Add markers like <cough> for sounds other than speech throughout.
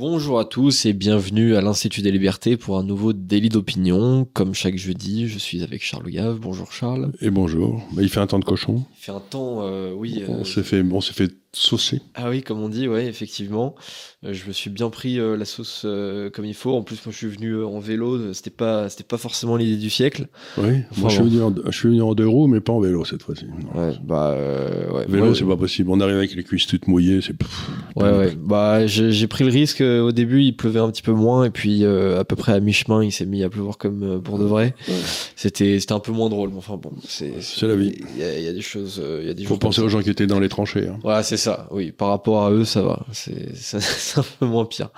Bonjour à tous et bienvenue à l'Institut des Libertés pour un nouveau délit d'opinion. Comme chaque jeudi, je suis avec Charles Gave. Bonjour Charles. Et bonjour. Bah, il fait un temps de cochon. Il fait un temps, euh, oui. On euh, s'est fait, on s'est fait saucer. Ah oui, comme on dit, ouais, effectivement. Euh, je me suis bien pris euh, la sauce euh, comme il faut. En plus, moi, je suis venu en vélo. C'était pas, c'était pas forcément l'idée du siècle. Oui. Enfin, Moi, je suis, venu en, je suis venu en deux roues, mais pas en vélo cette fois-ci. Ouais, bah, ouais. Vélo, Moi, c'est pas possible. On arrive avec les cuisses toutes mouillées. C'est. Ouais, ouais. Bah, j'ai pris le risque. Au début, il pleuvait un petit peu moins, et puis à peu près à mi-chemin, il s'est mis à pleuvoir comme pour de vrai. Ouais. C'était, c'était un peu moins drôle. Mais enfin bon, c'est, C'est la vie. Il y, a- il y a des choses, il y a des Faut penser aux gens qui étaient dans les tranchées. hein. Voilà, c'est ça. Oui, par rapport à eux, ça va. <laughs> C'est, un peu moins pire.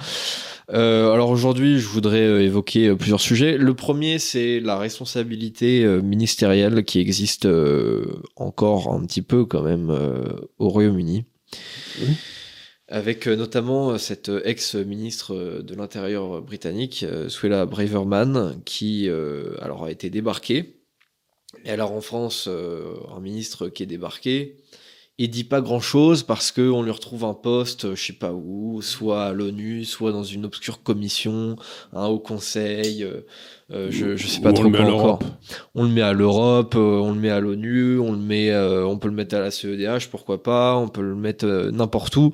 Euh, alors aujourd'hui, je voudrais euh, évoquer euh, plusieurs sujets. Le premier, c'est la responsabilité ministérielle qui existe encore un petit peu quand même au Royaume-Uni. Oui. Avec notamment cette ex-ministre de l'Intérieur britannique, Suella Braverman, qui alors a été débarquée. Et alors en France, un ministre qui est débarqué, il dit pas grand chose parce que on lui retrouve un poste, euh, je sais pas où, soit à l'ONU, soit dans une obscure commission, un haut conseil, euh, je, je sais pas Ou on trop le met à l'Europe. On le met à l'Europe, euh, on le met à l'ONU, on le met, euh, on peut le mettre à la CEDH, pourquoi pas, on peut le mettre n'importe où.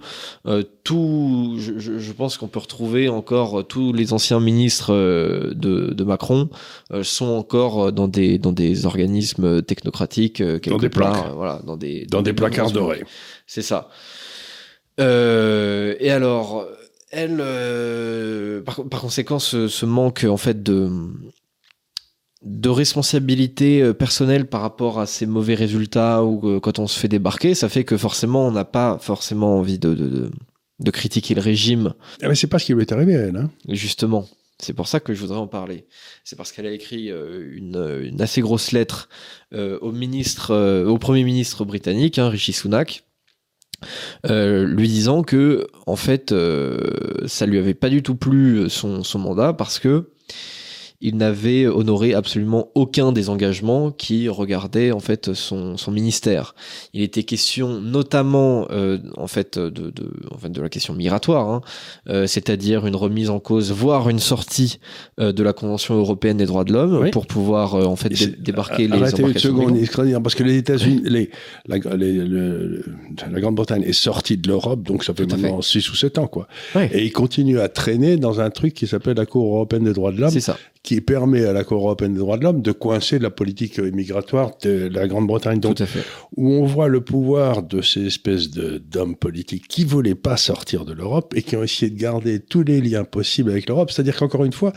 Tout, je, je- je pense qu'on peut retrouver encore tous les anciens ministres de, de Macron sont encore dans des dans des organismes technocratiques quelque des part, plaques. voilà, dans des Dans des placards dorés. C'est ça. Euh, et alors, elle, euh, par, par conséquent, ce, ce manque en fait de de responsabilité euh, personnelle par rapport à ces mauvais résultats ou euh, quand on se fait débarquer, ça fait que forcément on n'a pas forcément envie de, de, de, de critiquer le régime Ah, mais c'est pas ce qui lui est arrivé à elle. Hein. Justement, c'est pour ça que je voudrais en parler. C'est parce qu'elle a écrit une, une assez grosse lettre au ministre, au premier ministre britannique, hein, Rishi Sunak, euh, lui disant que en fait, euh, ça lui avait pas du tout plu son, son mandat parce que il n'avait honoré absolument aucun des engagements qui regardaient en fait son, son ministère. Il était question notamment euh, en fait de, de, en fait de la question migratoire, hein, euh, c'est-à-dire une remise en cause, voire une sortie euh, de la Convention européenne des droits de l'homme Oui. pour pouvoir en fait dé- débarquer les Arrêtez une embarcations. seconde, parce que les États-Unis, la, le- Grande-Bretagne est sortie de l'Europe, donc ça fait maintenant 6 ou 7 ans, quoi. Et ils continuent à traîner dans un truc qui s'appelle la Cour européenne des droits de l'homme, C'est ça. Qui permet à la Cour européenne des droits de l'homme de coincer la politique migratoire de la Grande-Bretagne. Donc, Tout à fait. où on voit le pouvoir de ces espèces d'hommes politiques qui voulaient pas sortir de l'Europe et qui ont essayé de garder tous les liens possibles avec l'Europe. C'est-à-dire qu'encore une fois,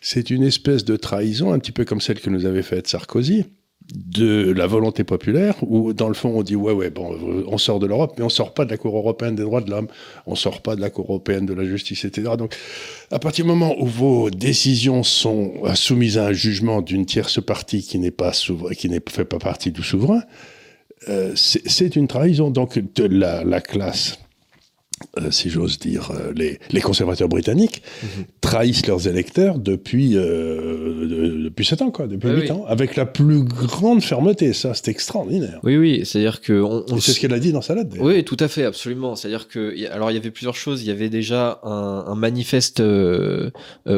c'est une espèce de trahison, un petit peu comme celle que nous avait faite Sarkozy, de la volonté populaire, où dans le fond on dit ouais ouais bon on sort de l'Europe mais on sort pas de la Cour européenne des droits de l'homme, on sort pas de la Cour européenne de la justice etc. Donc à partir du moment où vos décisions sont soumises à un jugement d'une tierce partie qui n'est pas qui ne fait pas partie du souverain, euh, c'est une trahison donc de la classe. Euh, si j'ose dire, euh, les, les conservateurs britanniques Mhm. trahissent leurs électeurs depuis euh, de- depuis sept ans quoi, depuis oui. ans, avec la plus grande fermeté. Ça, c'est extraordinaire. Oui, oui, c'est-à-dire que on, on c'est ce qu'elle a dit dans sa lettre. Oui, tout à fait, absolument. C'est-à-dire que, alors il y avait plusieurs choses. Il y avait déjà un, un manifeste euh,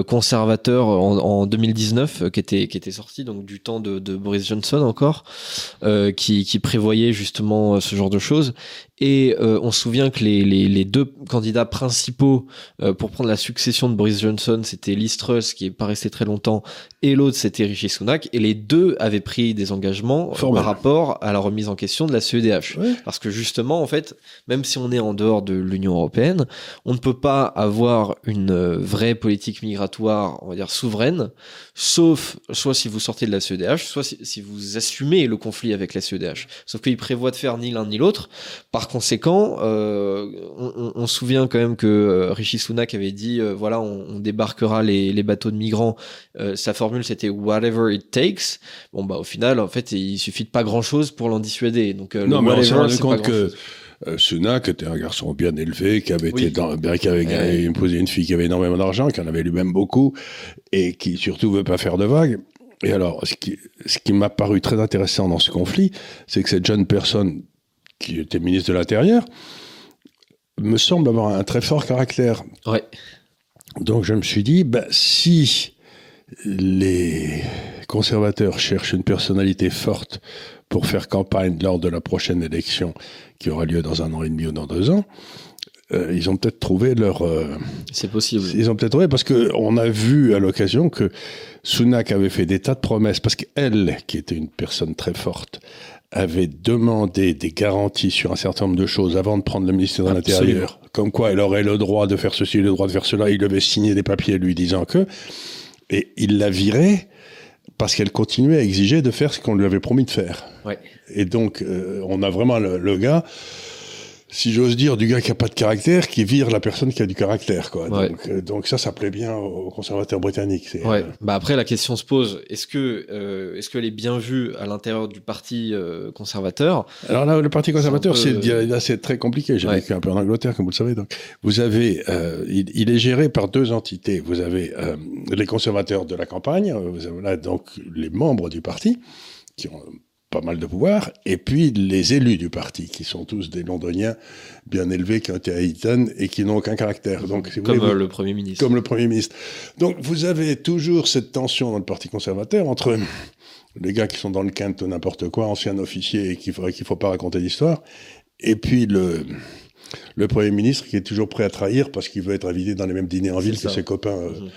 conservateur en, en 2019 euh, qui était qui était sorti donc du temps de, de Boris Johnson encore, qui, qui prévoyait justement ce genre de choses. Et on se souvient que les, les, les deux candidats principaux euh, pour prendre la succession de Boris Johnson, c'était Liz Truss qui est pas resté très longtemps, et l'autre c'était Rishi Sunak. Et les deux avaient pris des engagements par rapport à la remise en question de la CEDH. Ouais. Parce que justement, en fait, même si on est en dehors de l'Union européenne, on ne peut pas avoir une euh, vraie politique migratoire, on va dire souveraine, sauf soit si vous sortez de la CEDH, soit si, si vous assumez le conflit avec la CEDH. Sauf qu'il prévoit de faire ni l'un ni l'autre. Par conséquent, euh, on, on- on se souvient quand même que euh, Rishi Sunak avait dit, euh, voilà, on, on débarquera les, les bateaux de migrants. Euh, sa formule c'était whatever it takes. Bon bah au final, en fait, il suffit de pas grand chose pour l'en dissuader. Donc euh, le Non, mais on s'est rendu compte que Sunak était un garçon bien élevé, qui avait Oui. été dans, bien, qui avait Ouais. épousé une fille qui avait énormément d'argent, qui en avait lui-même beaucoup, et qui surtout veut pas faire de vagues. Et alors, ce qui, ce qui m'a paru très intéressant dans ce conflit, c'est que cette jeune personne qui était ministre de l'Intérieur me semble avoir un très fort caractère. Ouais. Donc je me suis dit, bah, si les conservateurs cherchent une personnalité forte pour faire campagne lors de la prochaine élection qui aura lieu dans un an et demi ou dans deux ans, euh, ils ont peut-être trouvé leur. Euh, c'est possible. Ils ont peut-être trouvé parce que on a vu à l'occasion que Sunak avait fait des tas de promesses parce qu'elle, qui était une personne très forte, avait demandé des garanties sur un certain nombre de choses avant de prendre le ministère de l'Intérieur, comme quoi elle aurait le droit de faire ceci, le droit de faire cela. Il devait signer des papiers lui disant que, et il l'a virée parce qu'elle continuait à exiger de faire ce qu'on lui avait promis de faire. Ouais. Et donc, euh, on a vraiment le, le gars si j'ose dire, du gars qui a pas de caractère, qui vire la personne qui a du caractère, quoi. Donc, euh, donc, ça, ça plaît bien aux conservateurs britanniques. Ouais. Euh, bah après, la question se pose est-ce que euh, est-ce qu'elle est bien vue à l'intérieur du parti euh, conservateur? Alors là, le parti conservateur, c'est là, c'est très compliqué. J'ai vécu un peu en Angleterre, comme vous le savez. Donc, vous avez, il, il, est géré par deux entités. Vous avez les conservateurs de la campagne, vous avez là donc les membres du parti qui ont pas mal de pouvoir, et puis les élus du parti, qui sont tous des londoniens bien élevés, qui ont été à Eton et qui n'ont aucun caractère. Donc, si comme le Premier ministre. Comme le Premier ministre. Donc vous avez toujours cette tension dans le Parti conservateur entre les gars qui sont dans le quinte n'importe quoi, anciens officiers et qu'il ne faut pas raconter d'histoire, et puis le, le Premier ministre qui est toujours prêt à trahir parce qu'il veut être invité dans les mêmes dîners en ville que ses copains. Euh. Mhm.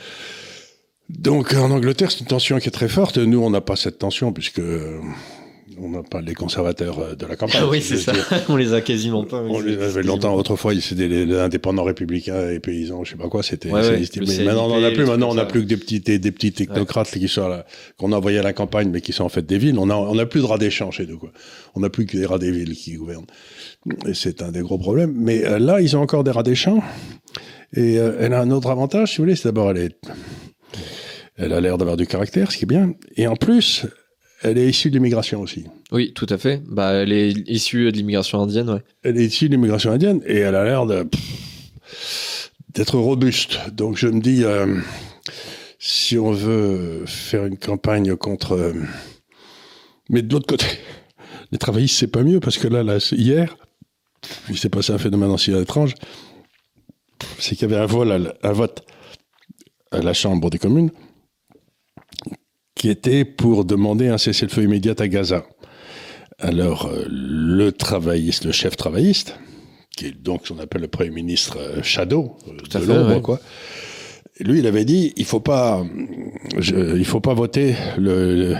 Donc en Angleterre, c'est une tension qui est très forte. Nous, on n'a pas cette tension puisque on n'a pas les conservateurs euh, de la campagne. <laughs> oui, c'est ça. <laughs> on les a quasiment pas. On les avait longtemps. Autrefois, c'était les, indépendants républicains et paysans, je sais pas quoi. C'était. maintenant, on n'en a plus. Maintenant, on n'a plus que des petits, des, petits technocrates qui sont qu'on a envoyés à la campagne, mais qui sont en fait des villes. On a, on a plus de rats des champs chez nous. Quoi. On n'a plus que des rats des villes qui gouvernent. Et c'est un des gros problèmes. Mais euh, là, ils ont encore des rats des champs. Et euh, elle a un autre avantage, si vous voulez, c'est d'abord elle est, elle a l'air d'avoir du caractère, ce qui est bien. Et en plus, elle est issue de l'immigration aussi. Oui, tout à fait. Bah, elle est issue de l'immigration indienne, ouais. Elle est issue de l'immigration indienne et elle a l'air de d'être robuste. Donc je me dis, euh, si on veut faire une campagne contre, euh, mais de l'autre côté, les travaillistes c'est pas mieux parce que là, là hier, il s'est passé un phénomène aussi étrange, c'est qu'il y avait un, vol un vote à la Chambre des communes qui était pour demander un cessez-le-feu immédiat à Gaza. Alors, euh, le travailliste, le chef travailliste, qui est donc ce qu'on appelle le Premier ministre euh, Shadow, euh, de l'ombre, quoi, lui, il avait dit, il faut pas, il faut pas voter le,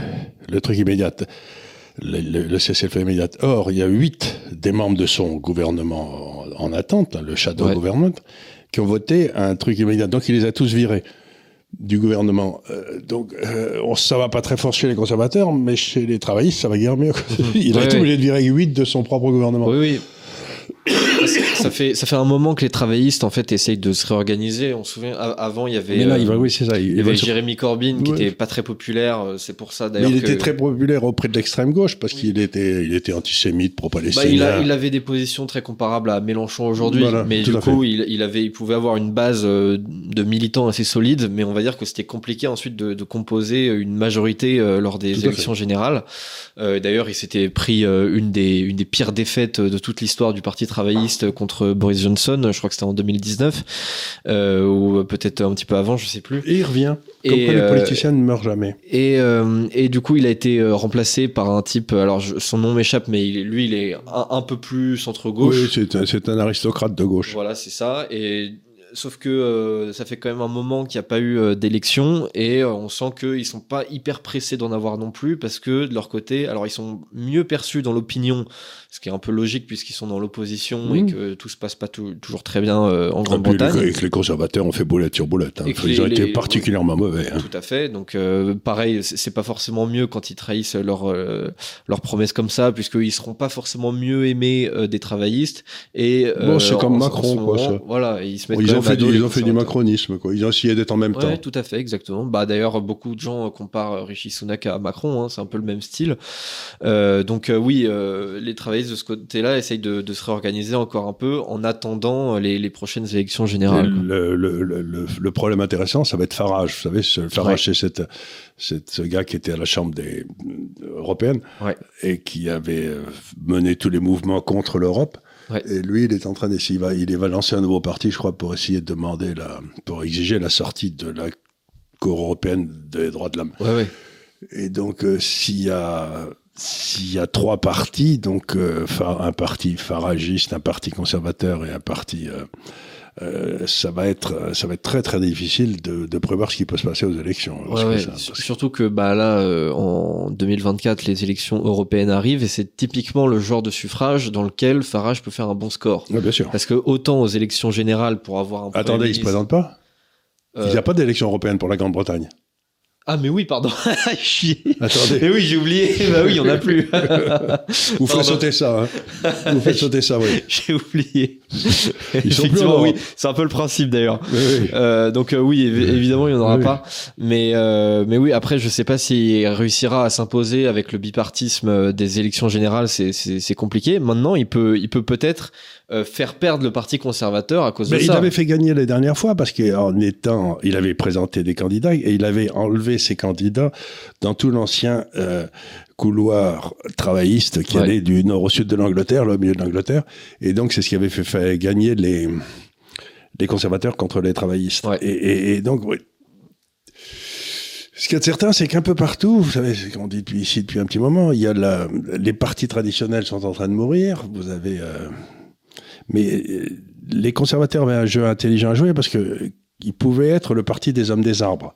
le, truc immédiat, le, cessez-le-feu immédiat. Or, il y a huit des membres de son gouvernement en, attente, hein, le Shadow Government, qui ont voté un truc immédiat. Donc, il les a tous virés du gouvernement. Euh, donc, euh, ça va pas très fort chez les conservateurs, mais chez les travaillistes, ça va guère mieux. <laughs> Il a été obligé de virer 8 de son propre gouvernement. Oui, oui <clears throat> ça fait ça fait un moment que les travaillistes en fait essayent de se réorganiser. On se souvient avant il y avait là, oui, c'est ça. Il, y avait Jérémy Corbyn qui était pas très populaire. Euh, c'est pour ça d'ailleurs. Il était très populaire auprès de l'extrême gauche parce qu'il était il était antisémite, pro-palestinien. Bah, il, il, avait des positions très comparables à Mélenchon aujourd'hui, mais du coup il, il, avait il pouvait avoir une base euh, de militants assez solide, mais on va dire que c'était compliqué ensuite de, de, composer une majorité euh, lors des élections générales. Euh, d'ailleurs il s'était pris une des une des pires défaites de toute l'histoire du parti travailliste contre Boris Johnson, je crois que c'était en 2019, euh, ou peut-être un petit peu avant, je sais plus. Et il revient. Comme et, quoi les euh, politiciens ne meurent jamais. Et, euh, et du coup, il a été remplacé par un type, alors son nom m'échappe, mais lui, il est un, peu plus centre-gauche. Oui, c'est un, un, aristocrate de gauche. Voilà, c'est ça. Et sauf que euh, ça fait quand même un moment qu'il n'y a pas eu euh, d'élection et euh, on sent qu'ils sont pas hyper pressés d'en avoir non plus parce que de leur côté, alors ils sont mieux perçus dans l'opinion, ce qui est un peu logique puisqu'ils sont dans l'opposition et que tout se passe pas toujours très bien en Grande-Bretagne. Et que les conservateurs ont fait boulette sur boulette. Hein. Ils ont été particulièrement mauvais. Hein. Tout à fait. Donc pareil, c'est pas forcément mieux quand ils trahissent leurs leurs promesses comme ça puisqu'ils seront pas forcément mieux aimés des travaillistes. Et bon, c'est comme Macron, quoi. Ça. Voilà, ils se mettent ont fait, du, ils ont fait du macronisme, quoi. Ils ont essayé d'être en même ouais, temps. tout à fait, exactement. Bah, d'ailleurs, beaucoup de gens comparent Rishi Sunak à Macron, hein, c'est un peu le même style. Euh, donc, euh, oui, euh, les travaillistes de ce côté-là essayent de, de, se réorganiser encore un peu en attendant les, les prochaines élections générales. Le, le, le, le, problème intéressant, ça va être Farage. Vous savez, ce, Farage, c'est cette, cette, ce gars qui était à la Chambre des, européenne ouais. et qui avait mené tous les mouvements contre l'Europe Ouais. Et lui, il est en train d'essayer, il va, il va lancer un nouveau parti, je crois, pour essayer de demander la, pour exiger la sortie de la Cour européenne des droits de l'homme. Ouais, ouais. Et donc, euh, s'il y a, s'il y a trois partis, donc euh, un parti faragiste, un parti conservateur et un parti, euh, euh, ça va être, ça va être très très difficile de, de prévoir ce qui peut se passer aux élections. Ouais, Parce que ouais. ça- Surtout que bah là, euh, en 2024, les élections européennes arrivent et c'est typiquement le genre de suffrage dans lequel Farage peut faire un bon score. Ouais, bien sûr. Parce que autant aux élections générales pour avoir un Attendez, il se présente pas? Euh, Il n'y a pas d'élection européenne pour la Grande-Bretagne. Ah mais oui, pardon. <laughs> Attendez. Mais oui, j'ai oublié. <laughs> bah oui, il y en a plus. <laughs> Vous faites sauter ça, hein. Vous faites sauter ça, oui. j'ai oublié. Ils sont Effectivement, en oui. C'est un peu le principe d'ailleurs. Oui, oui. Euh, donc euh, oui, évi- évidemment, il n'y en aura Oui. pas. Mais euh, mais oui, après, je sais pas s'il réussira à s'imposer avec le bipartisme euh, des élections générales. C'est compliqué. Maintenant, il peut il peut peut-être euh, faire perdre le parti conservateur à cause Mais de il ça. avait fait gagner les dernières fois parce qu'en étant, il avait présenté des candidats et il avait enlevé ses candidats dans tout l'ancien euh, couloir travailliste qui Ouais. allait du nord au sud de l'Angleterre, là, au milieu de l'Angleterre. Et donc, c'est ce qui avait fait, fait gagner les, les conservateurs contre les travaillistes. Ouais. Et, et- et donc, oui. Ce qu'il y a de certain, c'est qu'un peu partout, vous savez, ce qu'on dit depuis ici depuis un petit moment, il y a la, les partis traditionnels sont en train de mourir. Vous avez, euh, mais euh, les conservateurs avaient un jeu intelligent à jouer parce que euh, ils pouvaient être le parti des hommes des arbres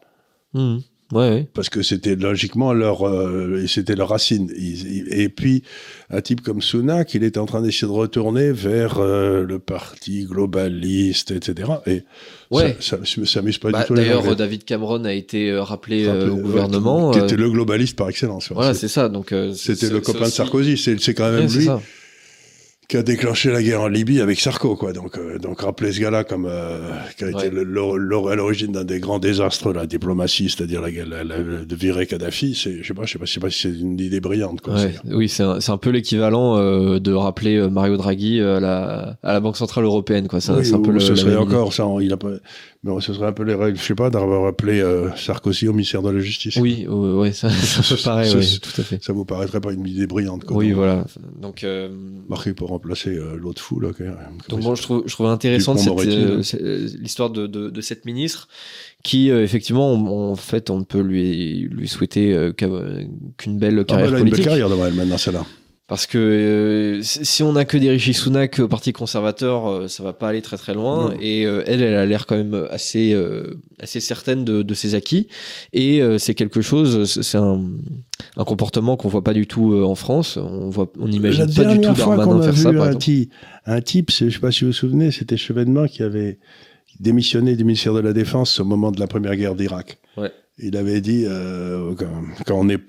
Mhm. Ouais, ouais. parce que c'était logiquement leur euh, c'était leur racine. Ils- ils- et puis un type comme Sunak, il était en train d'essayer de retourner vers euh, le parti globaliste, etc. Et Ouais. ça, ça s'amuse pas Bah, du tout. les D'ailleurs, David Cameron a été rappelé, Rappelé, euh, au gouvernement. qui était le globaliste par excellence. Voilà, C'est- ça. Donc C'était le copain de Sarkozy. C'est quand même lui. Qui a déclenché la guerre en Libye avec Sarko, quoi. Donc, euh, donc rappeler ce gars-là comme euh, qui a Ouais. été l'origine d'un des grands désastres de la diplomatie, c'est-à-dire la, la- la- de virer Kadhafi. C'est, je sais pas, je sais pas, je sais pas si c'est une idée brillante, quoi. Ouais, oui, c'est un, c'est un peu l'équivalent euh, de rappeler euh, Mario Draghi euh, à la, à la Banque Centrale Européenne. Quoi. C'est Oui, un peu le, ce serait encore ça. Il a pas, mais ce serait un peu les règles, je sais pas, d'avoir appelé euh, Sarkozy au ministère de la Justice. Oui, ouais, ouais, ça- peu pareil, Ce- oui, ce- tout à fait. Ça vous paraîtrait pas une idée brillante, quoi. Oui, donc, voilà. Donc, euh, Marqué pour remplacer euh, l'autre fou, là. donc bon, je trouve, je trouve intéressante euh, euh, l'histoire de, de, de cette ministre qui, euh, effectivement, on- en fait, on ne peut lui, lui souhaiter euh, qu'une belle Ah, bah, carrière elle a une belle politique. carrière devant elle maintenant, celle-là. Parce que euh, si on a que des Rishi Sunak au Parti conservateur, euh, ça va pas aller très très loin. Non. Et euh, elle, elle a l'air quand même assez euh, assez certaine de, de ses acquis. Et c'est quelque chose, c'est un, un comportement qu'on voit pas du tout en France. On voit, on n'imagine La pas du tout Darmanin faire vu ça. Par un, ti- un type, je sais pas si vous vous souvenez, c'était Chevènement qui avait démissionné du ministère de la Défense au moment de la première guerre d'Irak. Ouais. Il avait dit quand, quand on est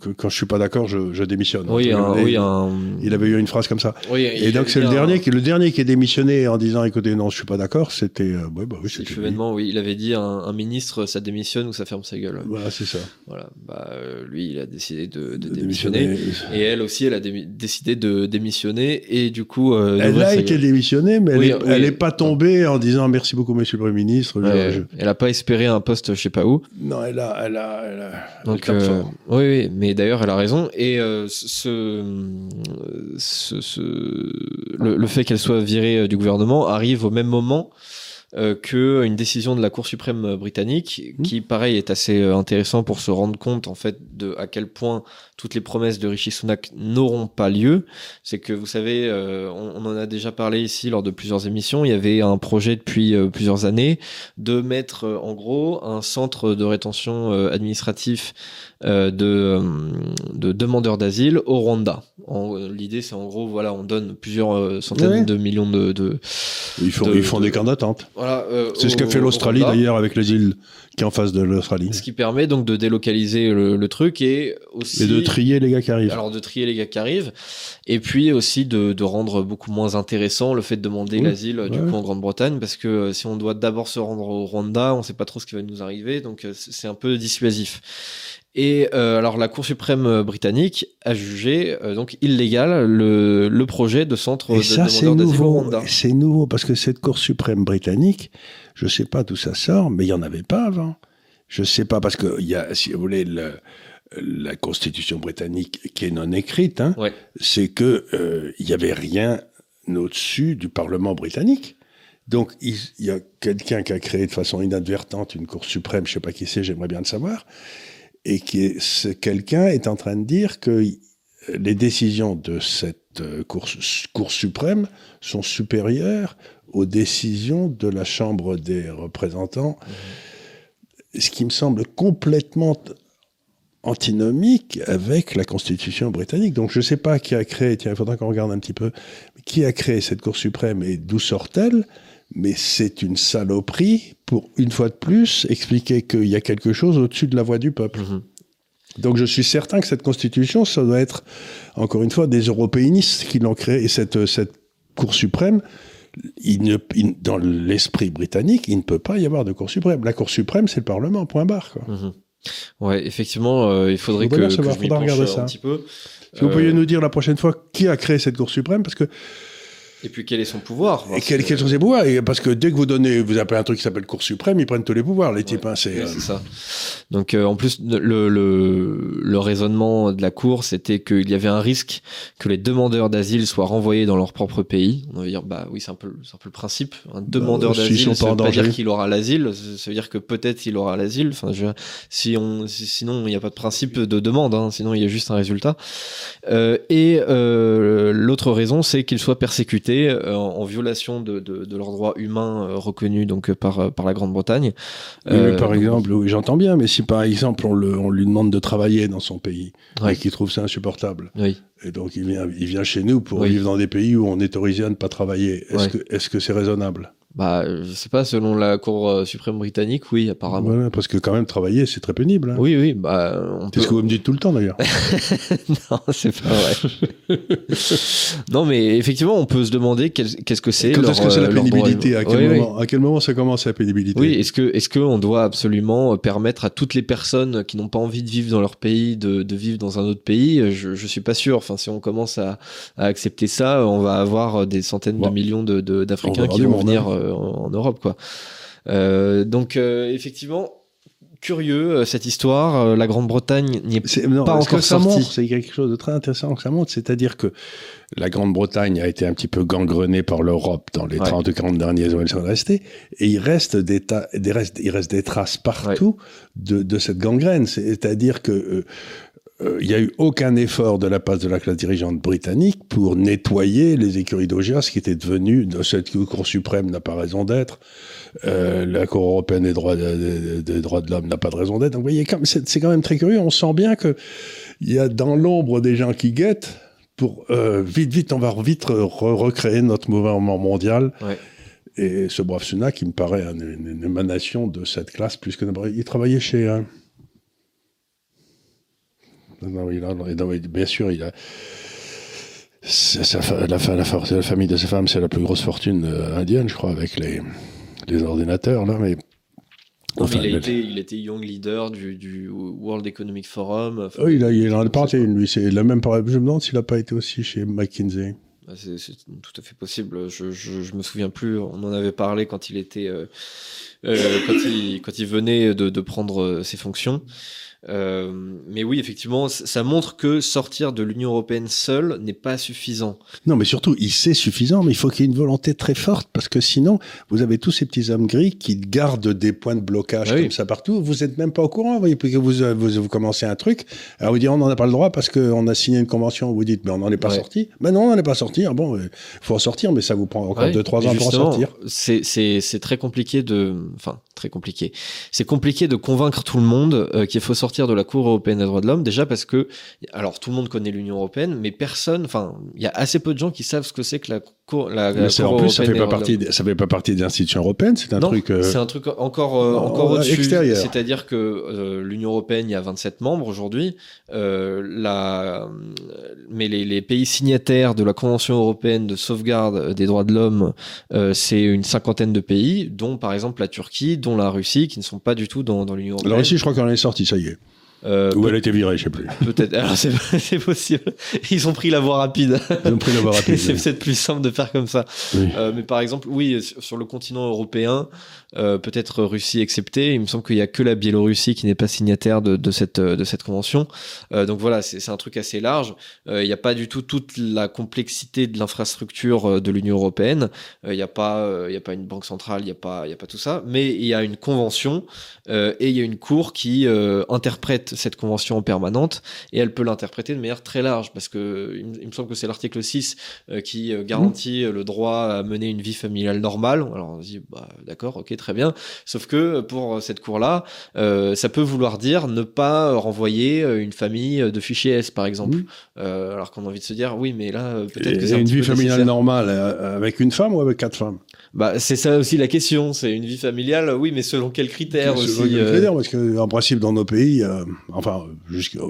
que- quand je suis pas d'accord, je, je démissionne. Oui, Et un, oui, un. Il avait eu une phrase comme ça. oui, Et donc c'est le un- dernier qui le dernier qui est démissionné en disant écoutez non je suis pas d'accord c'était euh, ouais, bah oui c'était il avait dit un, un ministre, ça démissionne ou ça ferme sa gueule. Voilà c'est ça. Voilà, bah euh, lui, il a décidé de, de De démissionner. démissionner. Et elle aussi, elle a démi- décidé de démissionner et du coup. euh, Elle a été démissionnée mais Oui, elle, est, oui. elle est pas tombée en disant merci beaucoup monsieur le premier ministre. je- Ouais, je- Elle a pas espéré un poste, je sais pas où. Non elle a elle a elle a. Donc. Oui, oui, mais d'ailleurs, elle a raison. Et euh, ce, ce, ce- le, le fait qu'elle soit virée euh, du gouvernement arrive au même moment euh, que une décision de la Cour suprême euh, britannique, Mmh. qui, pareil, est assez euh, intéressant pour se rendre compte, en fait, de à quel point toutes les promesses de Rishi Sunak n'auront pas lieu. C'est que, vous savez, euh, on, on en a déjà parlé ici lors de plusieurs émissions. Il y avait un projet depuis euh, plusieurs années de mettre, euh, en gros, un centre de rétention euh, administratif euh, de, euh, de demandeurs d'asile au Rwanda. En- L'idée, c'est en gros, voilà, on donne plusieurs euh, centaines Ouais. de millions de, de Ils font de- ils font de- des camps d'attente. voilà. euh, C'est ce qu'a fait au l'Australie d'ailleurs avec les îles qui est en face de l'Australie Ce qui permet donc de délocaliser le, le truc et aussi et de trier les gars qui arrivent. alors de trier les gars qui arrivent et puis aussi de, de rendre beaucoup moins intéressant le fait de demander Oui, l'asile euh, du coup en Grande-Bretagne parce que euh, si on doit d'abord se rendre au Rwanda on sait pas trop ce qui va nous arriver donc euh, c'est un peu dissuasif et euh, alors la Cour suprême britannique a jugé euh, donc illégal le, le projet de centre Et de ça, demandeurs d'asile au nouveau. Rwanda. C'est nouveau parce que cette Cour suprême britannique, je sais pas d'où ça sort, mais il y en avait pas avant. Je sais pas parce que il y a, si vous voulez, le, la Constitution britannique, qui est non écrite, hein, Ouais. c'est que euh, il y avait rien au-dessus du Parlement britannique. Donc il il y a quelqu'un qui a créé de façon inadvertante une Cour suprême, je sais pas qui c'est, j'aimerais bien le savoir, et qui est, ce quelqu'un est en train de dire que les décisions de cette euh, Cour, Cour suprême sont supérieures aux décisions de la Chambre des représentants, ce qui me semble complètement antinomique avec la Constitution britannique. Donc je ne sais pas qui a créé, tiens, il faudra qu'on regarde un petit peu, qui a créé cette Cour suprême et d'où sort-elle, mais c'est une saloperie pour, une fois de plus, expliquer qu'il y a quelque chose au-dessus de la voix du peuple. Mhm. Donc je suis certain que cette constitution, ça doit être, encore une fois, des européanistes qui l'ont créée. Et cette, cette Cour suprême, il ne, il- dans l'esprit britannique, il ne peut pas y avoir de Cour suprême. La Cour suprême, c'est le Parlement, point barre. Quoi. Mhm. Ouais, effectivement, euh, il faudrait que, que je m'y penche euh, ça. petit peu. Si vous Euh, pouviez nous dire la prochaine fois qui a créé cette Cour suprême, parce que Et puis quel est son pouvoir et parce quels, que- quels sont ses pouvoirs Et Parce que dès que vous donnez, vous appelez un truc qui s'appelle Cour suprême, ils prennent tous les pouvoirs, les types. Hein, c'est, euh, ça. Donc euh, en plus le, le, le raisonnement de la cour c'était qu'il y avait un risque que les demandeurs d'asile soient renvoyés dans leur propre pays. On va dire bah oui c'est un peu c'est un peu le principe. Un demandeur s'ils d'asile ça pas veut pas dire qu'il aura l'asile, ça veut dire que peut-être il aura l'asile. Enfin je, si on si- sinon il n'y a pas de principe de demande, hein, sinon il y a juste un résultat. Euh, et l'autre raison c'est qu'ils soient persécutés euh, en, violation de, de, de leurs droits humains euh, reconnus donc euh, par par la Grande-Bretagne. Oui, par donc, exemple, oui, j'entends bien, mais si par exemple on, le, on lui demande de travailler dans son pays Ouais. et qu'il trouve ça insupportable, Oui. et donc il vient, il vient chez nous pour vivre dans des pays où on est autorisé à ne pas travailler, est-ce Ouais. que est-ce que c'est raisonnable? Bah, je sais pas, selon la Cour euh, suprême britannique, oui, apparemment. Voilà, Parce que quand même travailler, c'est très pénible. hein. Oui, oui, bah, peut... C'est ce que vous me dites tout le temps d'ailleurs. <laughs> non, c'est pas vrai. <laughs> non, mais effectivement, on peut se demander qu'est-ce que c'est. Quand est-ce que c'est la euh, pénibilité? droit- à quel, Oui, oui. moment, à quel moment ça commence la pénibilité? Oui, est-ce que est-ce qu'on doit absolument permettre à toutes les personnes qui n'ont pas envie de vivre dans leur pays de, de vivre dans un autre pays? Je, je suis pas sûr. Enfin, si on commence à, à accepter ça, on va avoir des centaines Bon. de millions de, de- d'Africains qui vont venir hein. euh, en, en Europe, quoi. Euh, donc, euh, effectivement, curieux euh, cette histoire. Euh, La Grande-Bretagne n'y est non, pas encore ça sorti. montre, c'est quelque chose de très intéressant que ça montre, c'est-à-dire que la Grande-Bretagne a été un petit peu gangrenée par l'Europe dans les Ouais. 30 ou 40 dernières années sont restées, et il reste des, ta- des restes, il reste des traces partout de, de cette gangrène. C'est-à-dire que euh, euh, il n'y a eu aucun effort de la part de la classe dirigeante britannique pour nettoyer les écuries d'Augias qui étaient devenues, cette Cour suprême n'a pas raison d'être, euh, la Cour européenne des droits, de- des droits de l'homme n'a pas de raison d'être. Donc, vous voyez, c'est quand même très curieux. On sent bien que il y a dans l'ombre des gens qui guettent pour euh, vite, vite, on va vite re- recréer notre mouvement mondial. Ouais. Et ce brave Sunak, qui me paraît une, une- une émanation de cette classe plus que il travaillait chez. euh, non, il a- non, bien sûr, il a. sa la, fa- la, fa- la famille de sa femme, c'est la plus grosse fortune euh, indienne, je crois, avec les, les ordinateurs, là, mais. Enfin, il, a été, il était young leader du, du World Economic Forum. Enfin, Oui, il, a, il en a parlé, lui. C'est la même Je me demande s'il n'a pas été aussi chez McKinsey. bah, C'est tout à fait possible. Je, je, je me souviens plus. On en avait parlé quand il était, euh, euh, quand il quand il venait de, de prendre ses fonctions. Euh, mais oui, effectivement, ça montre que sortir de l'Union européenne seul n'est pas suffisant. Non, mais surtout, il sait suffisant, mais il faut qu'il y ait une volonté très forte, parce que sinon, vous avez tous ces petits hommes gris qui gardent des points de blocage Ah oui. comme ça partout. Vous n'êtes même pas au courant, vous voyez, que vous, euh, vous, vous commencez un truc. Alors vous dites, on n'en a pas le droit parce qu'on a signé une convention. Vous dites, mais on n'en est pas Ouais. sorti. Ben non, on n'en est pas sorti. Ah bon, il faut en sortir, mais ça vous prend encore Ouais, 2-3 mais ans pour en sortir. C'est c'est c'est très compliqué de, enfin très compliqué. C'est compliqué de convaincre tout le monde euh, qu'il faut sortir de la Cour européenne des droits de l'homme. Déjà parce que, alors tout le monde connaît l'Union européenne, mais personne, enfin il y a assez peu de gens qui savent ce que c'est que la Cour, la, Mais Cour en plus, ça fait pas de ça fait pas partie des institutions européennes. C'est un Non, truc. euh, c'est un truc encore euh, en- encore en- au-dessus. C'est-à-dire que euh, l'Union européenne, il y a 27 membres aujourd'hui. Euh, la, mais les, les pays signataires de la Convention européenne de sauvegarde des droits de l'homme, c'est une cinquantaine de pays, dont par exemple la Turquie, dont la Russie, qui ne sont pas du tout dans, dans l'Union européenne. La Russie, je crois qu'on en est sorti, ça y est. Euh, Ou elle a été virée, je sais plus. <laughs> Peut-être. Alors, c'est <laughs> c'est possible. Ils ont pris la voie rapide. Ils ont pris la voie <laughs> rapide. c'est peut-être plus simple de faire comme ça. Oui. Euh, mais par exemple, oui, sur sur le continent européen, euh, peut-être Russie exceptée, il me semble qu'il y a que la Biélorussie qui n'est pas signataire de, de cette euh, de cette convention. Euh, donc voilà, c'est un truc assez large. Euh, Il n'y a pas du tout toute la complexité de l'infrastructure de l'Union européenne. Il n'y a pas il y a pas une banque centrale, il n'y a pas il y a pas tout ça. Mais il y a une convention et il y a une cour qui interprète cette convention en permanente et elle peut l'interpréter de manière très large parce que il, me- il me semble que c'est l'article 6 euh, qui euh, garantit le droit à mener une vie familiale normale. Alors on se dit bah d'accord, OK, très bien. Sauf que pour cette cour là, ça peut vouloir dire ne pas renvoyer euh, une famille de fichiers S par exemple. Euh, alors qu'on a envie de se dire oui, mais là euh, peut-être que c'est un une vie familiale normale euh, avec une femme ou avec quatre femmes? Bah c'est ça aussi la question, c'est une vie familiale, oui, mais selon quels critères aussi vrai que je euh, dire, parce qu'en principe, dans nos pays, euh, enfin, jusqu'à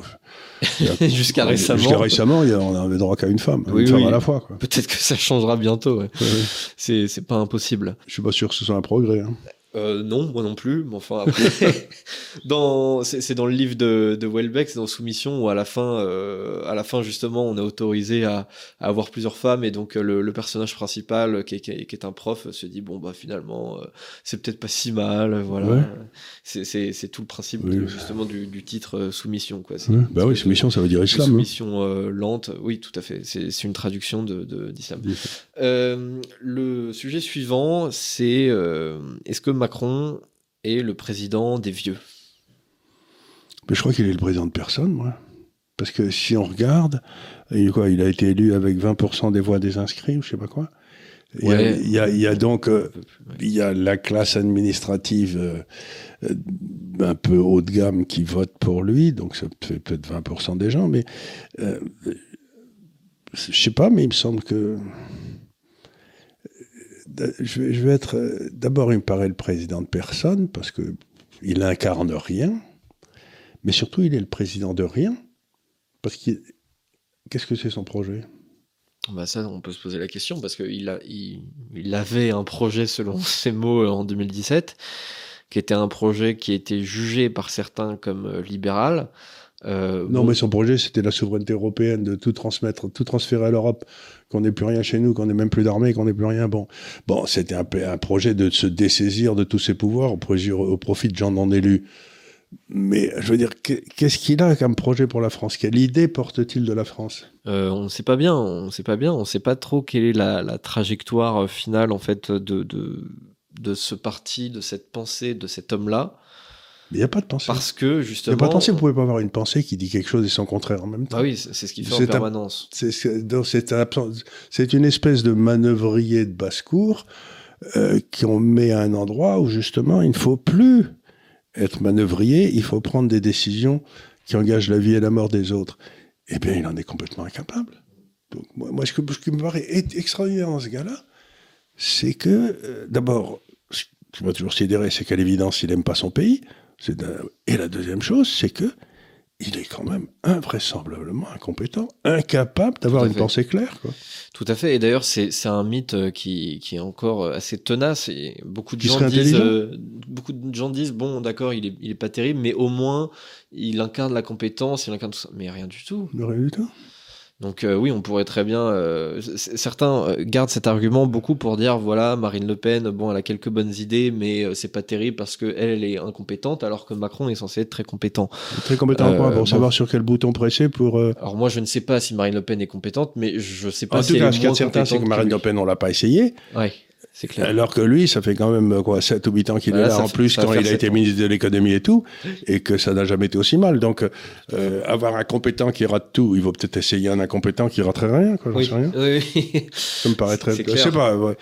<laughs> Jusqu'à récemment. Jusqu'à récemment, y a- on avait droit qu'à une femme, Oui, une femme à la fois. Peut-être que ça changera bientôt. ouais. Ouais, ouais. C'est c'est pas impossible. Je suis pas sûr que ce soit un progrès. hein. Euh, non, moi non plus. Mais enfin, après, <laughs> <laughs> dans, c'est c'est dans le livre de, de Welbeck, c'est dans Soumission, où à la fin, euh, à la fin justement, on est autorisé à, à avoir plusieurs femmes, et donc euh, le, le personnage principal, qui est, qui est- qui est un prof, se dit bon bah finalement, euh, c'est peut-être pas si mal, voilà. Ouais. C'est- C'est c'est tout le principe Oui. de- justement du, du titre euh, Soumission, quoi. C'est Ouais. une Bah oui, soumission, ça veut dire islam. hein. soumission euh, lente, oui, tout à fait. C'est c'est une traduction de de- d'islam. Euh, le sujet suivant, c'est euh, est-ce que Macron est le président des vieux Mais je crois qu'il est le président de personne, moi. Parce que si on regarde, il, quoi, il a été élu avec 20% des voix des inscrits, ou je sais pas quoi. Il y a- Ouais. il y, a, il y a donc euh, il y a la classe administrative euh, un peu haut de gamme qui vote pour lui, donc ça fait peut-être 20% des gens, mais euh, je sais pas, mais il me semble que je vais, être euh, d'abord il me paraît le président de personne parce que il incarne rien, mais surtout il est le président de rien parce qu'il qu'est-ce que c'est son projet? Bah ça, on peut se poser la question parce qu'il avait un projet selon <laughs> ses mots euh, en 2017, qui était un projet qui était jugé par certains comme euh, libéral. Euh, Non, bon, mais son projet, c'était la souveraineté européenne, de tout transmettre, tout transférer à l'Europe, qu'on n'ait plus rien chez nous, qu'on n'ait même plus d'armée, qu'on n'ait plus rien. Bon, bon c'était un, projet de se dessaisir de tous ses pouvoirs au, profit- au profit de gens non élus. Mais je veux dire, qu'est- qu'est-ce qu'il a comme projet pour la France? Quelle idée porte-t-il de la France? Euh, on ne sait pas bien, on ne sait pas bien, on ne sait pas trop quelle est la, la trajectoire euh, finale en fait de, de, de ce parti, de cette pensée, de cet homme-là, Il n'y a pas de pensée. parce que Il n'y justement. a pas de pensée, vous pouvez pas avoir une pensée qui dit quelque chose et son contraire en même temps. Ah oui, c'est ce qu'il fait en permanence. C'est- une espèce de manœuvrier de basse-cour euh, qu'on met à un endroit où justement il ne faut plus être manœuvrier, il faut prendre des décisions qui engagent la vie et la mort des autres. Eh bien, il en est complètement incapable. Donc, moi, moi, ce, que, ce qui me paraît extraordinaire dans ce gars-là, c'est que, euh, d'abord, ce qui m'a toujours sidéré, c'est qu'à l'évidence, il n'aime pas son pays. Et la deuxième chose, c'est que il est quand même invraisemblablement incompétent, incapable d'avoir une fait. pensée claire. Quoi. Tout à fait. Et d'ailleurs, c'est un mythe euh, qui, qui est encore euh, assez tenace. Et beaucoup de Qui gens disent, euh, beaucoup de gens disent, bon, d'accord, il est, il est pas terrible, mais au moins il incarne la compétence, il incarne tout ça. Mais rien du tout. Rien du tout. Donc euh, oui, on pourrait très bien. euh, certains euh, gardent cet argument beaucoup pour dire voilà, Marine Le Pen, bon, elle a quelques bonnes idées, mais euh, c'est pas terrible parce que elle, elle est incompétente, alors que Macron est censé être très compétent. Très compétent Euh, quoi, pour bon. savoir sur quel bouton presser pour. euh, Alors moi, je ne sais pas si Marine Le Pen est compétente, mais je sais pas En si tout elle cas, est ce moins de certain, c'est que Marine. Le Pen, on l'a pas essayé. Ouais, c'est clair. Alors que lui, ça fait quand même quoi, 7 ou 8 ans qu'il Voilà, est là en fait- plus quand il a été ans. ministre de l'économie et tout, et que ça n'a jamais été aussi mal. Donc, euh, avoir un compétent qui rate tout, il vaut peut-être essayer un incompétent qui raterait rien. Quoi, Oui, sais rien. oui. Ça me paraît très. <laughs> Je sais pas. ouais.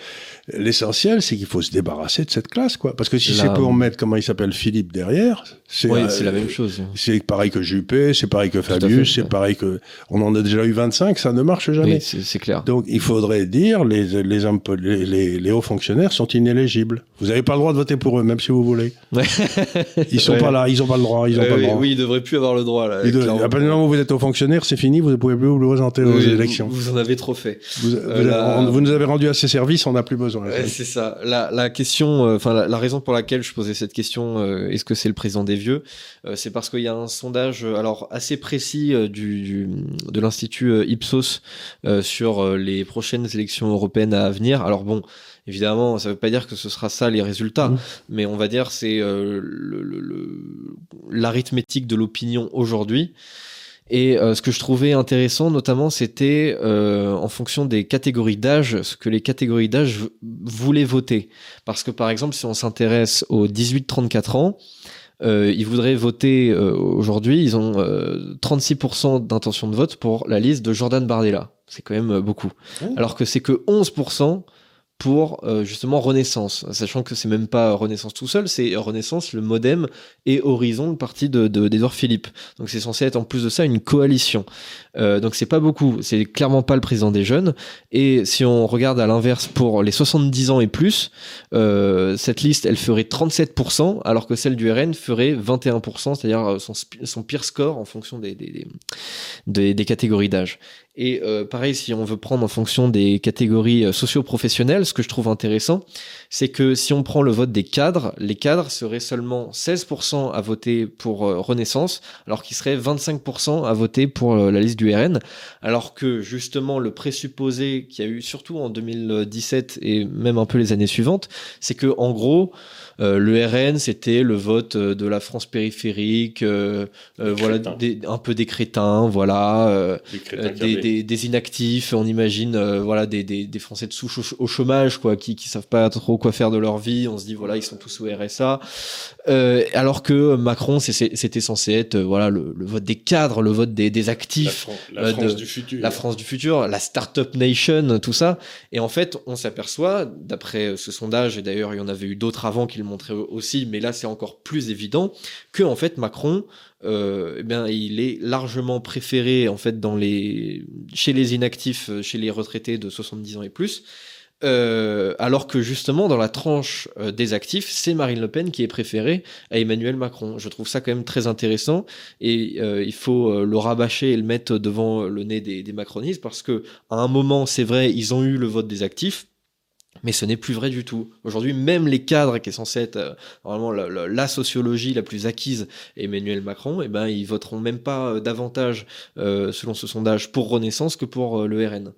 L'essentiel, c'est qu'il faut se débarrasser de cette classe, quoi. Parce que si c'est pour mettre, comment il s'appelle, Philippe derrière, c'est. Oui, euh, c'est la même chose. C'est pareil que Juppé, c'est pareil que Fabius, c'est ouais. pareil que. On en a déjà eu 25, ça ne marche jamais. Oui, c'est clair. Donc il faudrait dire les, les, hommes po- les, les- les hauts fonctionnaires sont inéligibles. Vous n'avez pas le droit de voter pour eux, même si vous voulez. Ouais. Ils sont <laughs> Ouais. pas là, ils n'ont pas le droit. Ils ont Ouais, pas le oui, droit. oui, il devrait plus avoir le droit là. Ils à partir du moment où vous êtes haut fonctionnaire, c'est fini, vous ne pouvez plus vous présenter aux Oui, élections. Vous, vous en avez trop fait. Vous, Euh, vous- là- on- vous nous avez rendu assez service, on n'a plus besoin. Ouais, c'est ça. La, la question, euh, enfin la, la raison pour laquelle je posais cette question, euh, est-ce que c'est le président des vieux, c'est parce qu'il y a un sondage alors assez précis du, de l'institut Ipsos sur les prochaines élections européennes à venir. Alors bon, évidemment, ça ne veut pas dire que ce sera ça les résultats, mmh. mais on va dire c'est l'arithmétique de l'opinion aujourd'hui. Et euh, ce que je trouvais intéressant, notamment, c'était euh, en fonction des catégories d'âge, ce que les catégories d'âge voulaient voter. Parce que, par exemple, si on s'intéresse aux 18-34 ans, euh, ils voudraient voter euh, aujourd'hui, ils ont 36% d'intention de vote pour la liste de Jordan Bardella. C'est quand même beaucoup. Alors que c'est que 11% pour euh, justement Renaissance, sachant que c'est même pas Renaissance tout seul, c'est Renaissance, le Modem et Horizon, le parti de d'Edouard Philippe. Donc c'est censé être en plus de ça une coalition. Euh, donc c'est pas beaucoup, c'est clairement pas le président des jeunes. Et si on regarde à l'inverse pour les 70 ans et plus, euh, cette liste elle ferait 37%, alors que celle du RN ferait 21%, c'est-à-dire son, son, pire score en fonction des catégories d'âge. Et euh, pareil, si on veut prendre en fonction des catégories euh, socio-professionnelles, ce que je trouve intéressant, c'est que si on prend le vote des cadres, les cadres seraient seulement 16% à voter pour euh, Renaissance, alors qu'ils seraient 25% à voter pour la liste du RN, alors que justement le présupposé qu'il y a eu surtout en 2017 et même un peu les années suivantes, c'est que en gros, le RN, c'était le vote euh, de la France périphérique, euh, voilà, un peu des crétins, voilà, des, inactifs. On imagine, voilà, des, Français de souche au, chômage, quoi, qui qui savent pas trop quoi faire de leur vie. On se dit, voilà, ils sont tous au RSA. alors que Macron, c'était censé être, voilà, le, vote des cadres, le vote des, actifs, la, France du futur, la France du futur, la startup nation, tout ça. Et en fait, on s'aperçoit, d'après ce sondage, et d'ailleurs il y en avait eu d'autres avant qui le montrer aussi, mais là c'est encore plus évident que en fait Macron, euh, eh bien il est largement préféré en fait dans les chez les inactifs, euh, chez les retraités de 70 ans et plus. Euh, alors que justement dans la tranche des actifs, c'est Marine Le Pen qui est préférée à Emmanuel Macron. Je trouve ça quand même très intéressant et il faut le rabâcher et le mettre devant le nez des, des macronistes parce que à un moment, c'est vrai, ils ont eu le vote des actifs, mais ce n'est plus vrai du tout. Aujourd'hui, même les cadres qui est censé être euh, normalement la, sociologie la plus acquise, Emmanuel Macron, eh ben ils voteront même pas euh, davantage euh, selon ce sondage pour Renaissance que pour le RN.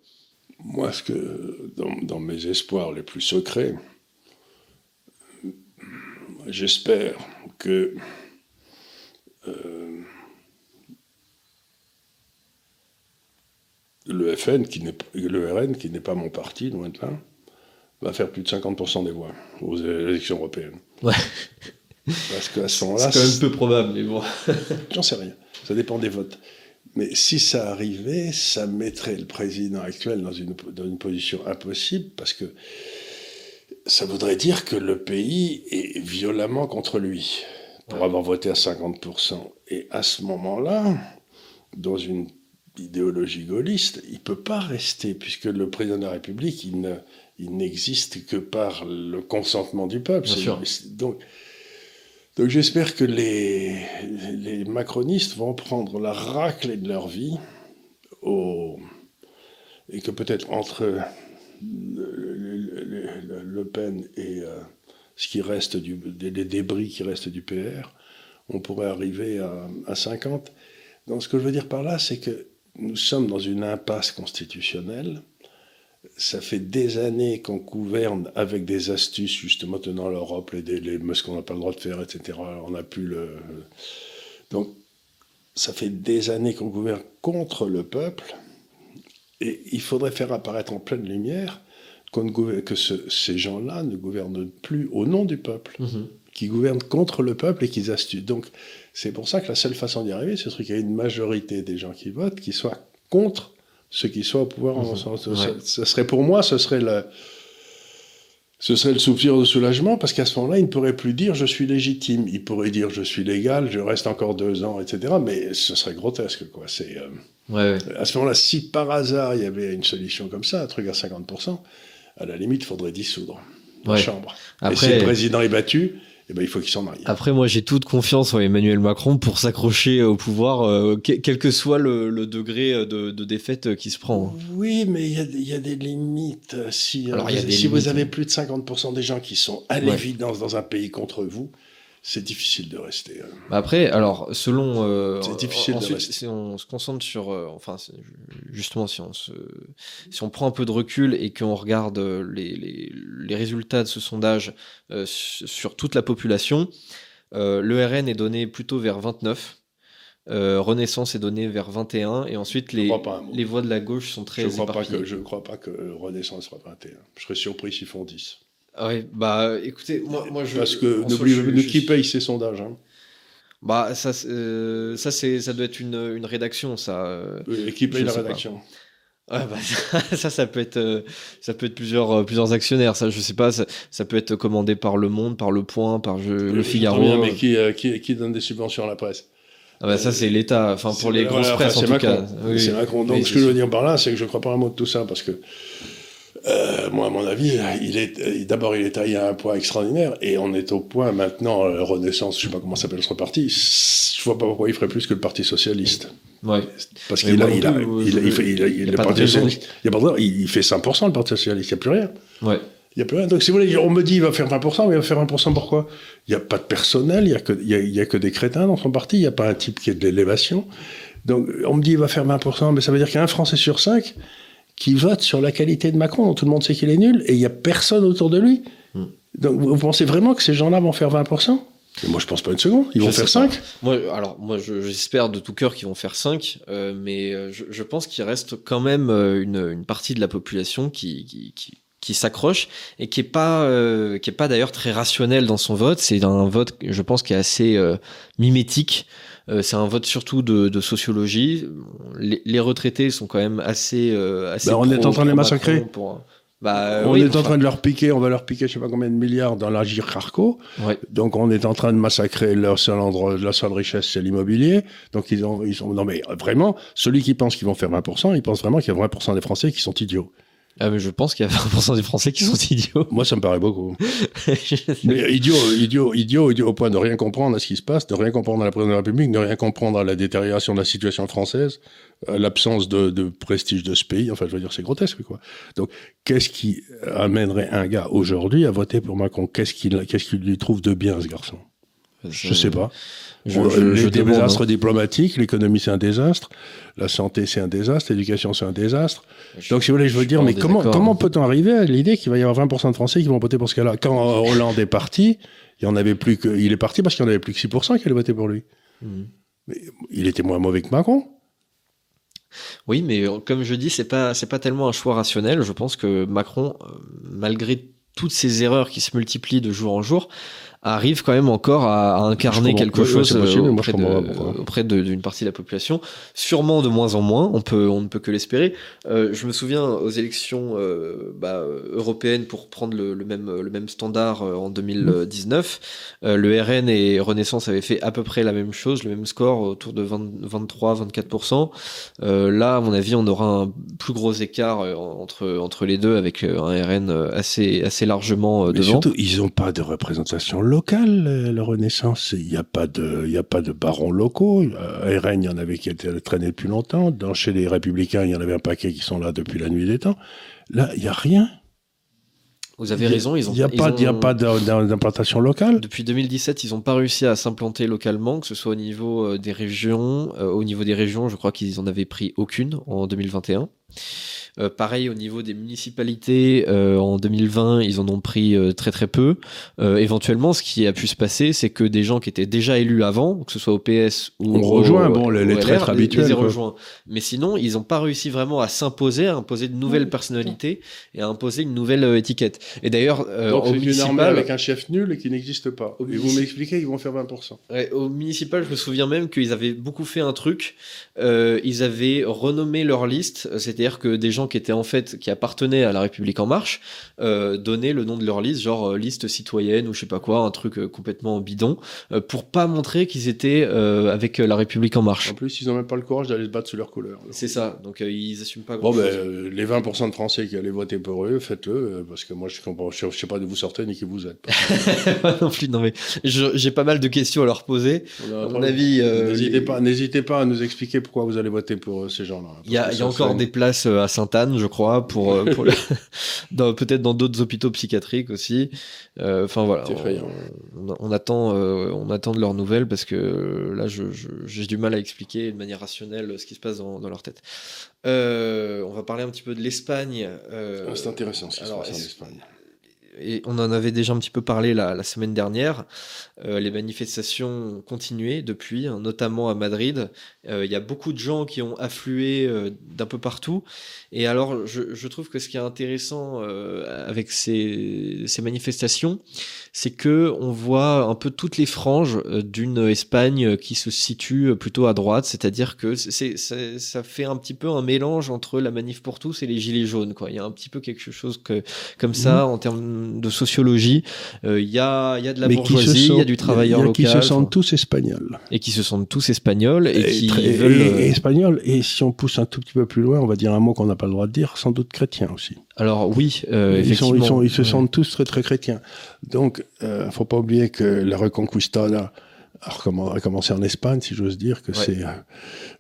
Moi, ce que dans, mes espoirs les plus secrets, j'espère que le FN, qui le RN, qui n'est pas mon parti, loin de là, va faire plus de 50% des voix aux élections européennes. Ouais. Parce qu'à ce moment-là. C'est quand même peu probable, mais bon. <laughs> J'en sais rien. Ça dépend des votes. Mais si ça arrivait, ça mettrait le président actuel dans une, dans une position impossible parce que ça voudrait dire que le pays est violemment contre lui pour avoir voté à 50%. Et à ce moment-là, dans une idéologie gaulliste, il ne peut pas rester, puisque le président de la République, il ne, il n'existe que par le consentement du peuple. Donc, donc j'espère que les, les macronistes vont prendre la raclée de leur vie au, et que peut-être entre le, Pen et euh, ce qui reste du, les débris qui restent du PR, on pourrait arriver à, à 50. Donc ce que je veux dire par là, c'est que nous sommes dans une impasse constitutionnelle ça fait des années qu'on gouverne avec des astuces, justement, tenant l'Europe, les, les, ce qu'on n'a pas le droit de faire, etc. On n'a plus le. Donc, ça fait des années qu'on gouverne contre le peuple, et il faudrait faire apparaître en pleine lumière que ces gens-là ne gouvernent plus au nom du peuple, mm-hmm. qui gouvernent contre le peuple et qu'ils astucent. Donc, c'est pour ça que la seule façon d'y arriver, ce serait qu'il y ait une majorité des gens qui votent qui soient contre ceux qui soient au pouvoir. En mhm. ce, serait pour moi, ce serait le, ce serait le soupir de soulagement parce qu'à ce moment-là, il ne pourrait plus dire je suis légitime. Il pourrait dire je suis légal, je reste encore deux ans, etc. Mais ce serait grotesque, quoi. C'est euh, à ce moment-là, si par hasard il y avait une solution comme ça, un truc à 50%, à la limite, il faudrait dissoudre la Chambre. Et si le président est battu, eh ben, il faut qu'il s'en aille. Après, moi, j'ai toute confiance en Emmanuel Macron pour s'accrocher au pouvoir, euh, quel que soit le, degré euh, de, défaite euh, qui se prend. Oui, mais il y, a, des limites. Si, si vous avez plus de 50% des gens qui sont à l'évidence dans un pays contre vous, c'est difficile de rester. hein. Bah après, alors, selon. euh, C'est difficile de ensuite, rester. si on se concentre sur. euh, enfin, justement, si on, se, si on prend un peu de recul et qu'on regarde euh, les, les, les résultats de ce sondage euh, su- sur toute la population, le RN est donné plutôt vers 29. euh, Renaissance est donné vers 21 et ensuite les, les voix de la gauche sont très Je ne crois, pas que- je ne crois pas que Renaissance sera 21. Je serais surpris s'ils font 10. Ah ouais, bah écoutez, moi, moi je. Parce que en n'oubliez qui paye ces sondages. Hein. Bah ça, euh, ça c'est, ça doit être une, une rédaction, ça. euh. Et qui paye la rédaction Ouais, bah, ça, <laughs> ça, ça peut être, euh, ça peut être plusieurs, plusieurs actionnaires. Ça, je sais pas. Ça, ça peut être commandé par Le Monde, par Le Point, par je- Le Figaro. bien, mais qui, qui, qui donne des subventions à la presse? Ah bah ça, c'est l'État. Enfin, pour les voilà, grosses enfin, presses, en c'est tout Macron. cas. Oui, C'est oui. Macron. Donc, Oui, ce que je veux dire par là, c'est que je ne crois pas un mot de tout ça, parce que, euh, moi, à mon avis, il est, euh, d'abord, il est taillé à un point extraordinaire, et on est au point maintenant, euh, Renaissance, je ne sais pas comment s'appelle ce parti, je ne vois pas pourquoi il ferait plus que le Parti Socialiste. Ouais. Parce qu'il a, il a, il fait- il a-. Socialiste, il il fait 100% le Parti Socialiste, il n'y a plus rien. Ouais. Il n'y a plus rien. Donc, si vous voulez, on me dit il va faire 20%, mais il va faire 20% pourquoi Il n'y a pas de personnel, il n'y a, que- y a, il y a que des crétins dans son parti, il n'y a pas un type qui est de l'élévation. Donc, on me dit il va faire 20%, mais ça veut dire qu'il y a un Français sur cinq qui vote sur la qualité de Macron. Tout le monde sait qu'il est nul et il n'y a personne autour de lui. Hmm. Donc, vous pensez vraiment que ces gens-là vont faire 20% Et Moi, je pense pas une seconde. Ils Je vont faire pas. 5 Moi, alors, moi, je- j'espère de tout cœur qu'ils vont faire 5, mais euh, je, je pense qu'il reste quand même euh, une, une partie de la population qui, qui, qui, qui s'accroche et qui est pas, euh, qui est pas d'ailleurs très rationnel dans son vote. C'est un vote, je pense, qui est assez euh, mimétique. Euh, c'est un vote surtout de, de sociologie. Les, les retraités sont quand même assez. euh, assez Bah, on est en train de les massacrer. Pour, bah, On oui, est en train de leur piquer, on va leur piquer je sais pas combien de milliards dans la Carco. ouais. Donc on est en train de massacrer leur seul endroit, leur seule richesse, c'est l'immobilier. Donc ils ont, ils ont, non mais euh, vraiment, celui qui pense qu'ils vont faire 20%, il pense vraiment qu'il y a 20% des Français qui sont idiots. Ah, mais je pense qu'il y a 20% des Français qui sont <laughs> idiots. Moi, ça me paraît beaucoup. <laughs> Mais idiot, idiot, idiot, idiot au point de rien comprendre à ce qui se passe, de rien comprendre à la présidence de la République, de rien comprendre à la détérioration de la situation française, à l'absence de, de prestige de ce pays. Enfin, je veux dire, c'est grotesque, quoi. Donc, qu'est-ce qui amènerait un gars aujourd'hui à voter pour Macron? Qu'est-ce qu'il, qu'est-ce qu'il lui trouve de bien, ce garçon? Je sais pas. Je, je- les je demande, désastres hein. diplomatiques, l'économie c'est un désastre, la santé c'est un désastre, l'éducation c'est un désastre. Je- Donc si vous voulez, je veux dire, mais comment, comment peut-on arriver à l'idée qu'il va y avoir 20% de Français qui vont voter pour ce cas-là Quand euh, Hollande est parti, il y en avait plus que, il est parti parce qu'il n'y en avait plus que 6% qui allaient voter pour lui. Mhm. Il était moins mauvais que Macron. Oui, mais euh, comme je dis, c'est pas c'est pas tellement un choix rationnel. Je pense que Macron, euh, malgré toutes ces erreurs qui se multiplient de jour en jour, arrive quand même encore à, à incarner quelque chose possible, euh, auprès, de- de- d'une partie de la population. Sûrement de moins en moins. On peut on ne peut que l'espérer. Euh, je me souviens aux élections euh, bah, européennes pour prendre le, le même le même standard euh, en 2019. euh, le RN et Renaissance avaient fait à peu près la même chose, le même score autour de 23-24%. Euh, là, à mon avis, on aura un plus gros écart entre, entre les deux avec un RN assez, assez largement Mais devant. surtout, ils n'ont pas de représentation locale, euh, la Renaissance. Il n'y a pas de, il y a pas de barons locaux. Euh, RN, il y en avait qui étaient traînés depuis longtemps. Dans, chez les Républicains, il y en avait un paquet qui sont là depuis la nuit des temps. Là, il n'y a rien. Vous avez raison, ils ont, Il n'y a, pas- a d'implantation locale. Depuis 2017, ils n'ont pas réussi à s'implanter localement, que ce soit au niveau euh, des régions. Euh, au niveau des régions, je crois qu'ils en avaient pris aucune en 2021. Euh, pareil au niveau des municipalités, euh, en 2020, ils en ont pris euh, très très peu. Euh, éventuellement, ce qui a pu se passer, c'est que des gens qui étaient déjà élus avant, que ce soit au PS ou On au- rejoint, bon, les- les LR, traîtres habituels, les rejoints. Mais sinon, ils n'ont pas réussi vraiment à s'imposer, à imposer de nouvelles personnalités et à imposer une nouvelle euh, étiquette. Et d'ailleurs, euh, au municipal, avec un chef nul et qui n'existe pas. Et vous m'expliquez qu'ils vont faire 20%. Ouais, au municipal, je me souviens même qu'ils avaient beaucoup fait un truc. Euh, ils avaient renommé leur liste, c'est-à-dire que des gens qui étaient en fait qui appartenaient à la République en marche euh, donnaient le nom de leur liste, genre euh, liste citoyenne ou je sais pas quoi, un truc euh, complètement bidon, pour pas montrer qu'ils étaient avec la République en marche. En plus, ils n'ont même pas le courage d'aller se battre sous leur couleur. C'est ça. Donc ils assument pas. Bon, ben, les 20% de Français qui allaient voter pour eux, faites-le, parce que moi, je comprends, je, sais pas d'où vous sortez ni qui vous êtes. <laughs> non plus. Non mais j'ai pas mal de questions à leur poser. À mon avis, n'hésitez pas, n'hésitez pas à nous expliquer pourquoi vous allez voter pour ces gens-là. Il y a, y a encore des places euh, à saint Sainte-Anne, je crois, pour, euh, pour le- <laughs> <laughs> peut-être dans d'autres hôpitaux psychiatriques aussi. Euh, Enfin voilà, on, on attend, on attend de leurs nouvelles parce que là, je- je- j'ai du mal à expliquer de manière rationnelle ce qui se passe dans, dans leur tête. On va parler un petit peu de l'Espagne. Ah, C'est intéressant ce qui se passe en Espagne. Et on en avait déjà un petit peu parlé la, la semaine dernière. Euh, les manifestations ont continué depuis, hein, notamment à Madrid. Euh, Il y a beaucoup de gens qui ont afflué euh, d'un peu partout. Et alors, je, je trouve que ce qui est intéressant avec ces, ces manifestations, c'est que on voit un peu toutes les franges d'une Espagne qui se situe plutôt à droite, c'est-à-dire que c'est, c'est- ça fait un petit peu un mélange entre la manif pour tous et les gilets jaunes. Quoi. Il y a un petit peu quelque chose que, comme ça en termes de sociologie. Euh, Il y, y a de la Mais bourgeoisie, il y a du travailleur il y a local, qui se sentent tous espagnols. et qui se sentent tous espagnols et, qui très- veulent. et- euh, et espagnols. Et si on pousse un tout petit peu plus loin, on va dire un mot qu'on n'a pas le droit de dire, sans doute chrétiens aussi. Alors oui, euh, ils, sont- ils, sont- ils se sentent tous très très chrétiens. Donc, euh, faut pas oublier que la Reconquista recommen- a commencé en Espagne, si j'ose dire que Ouais. c'est. euh,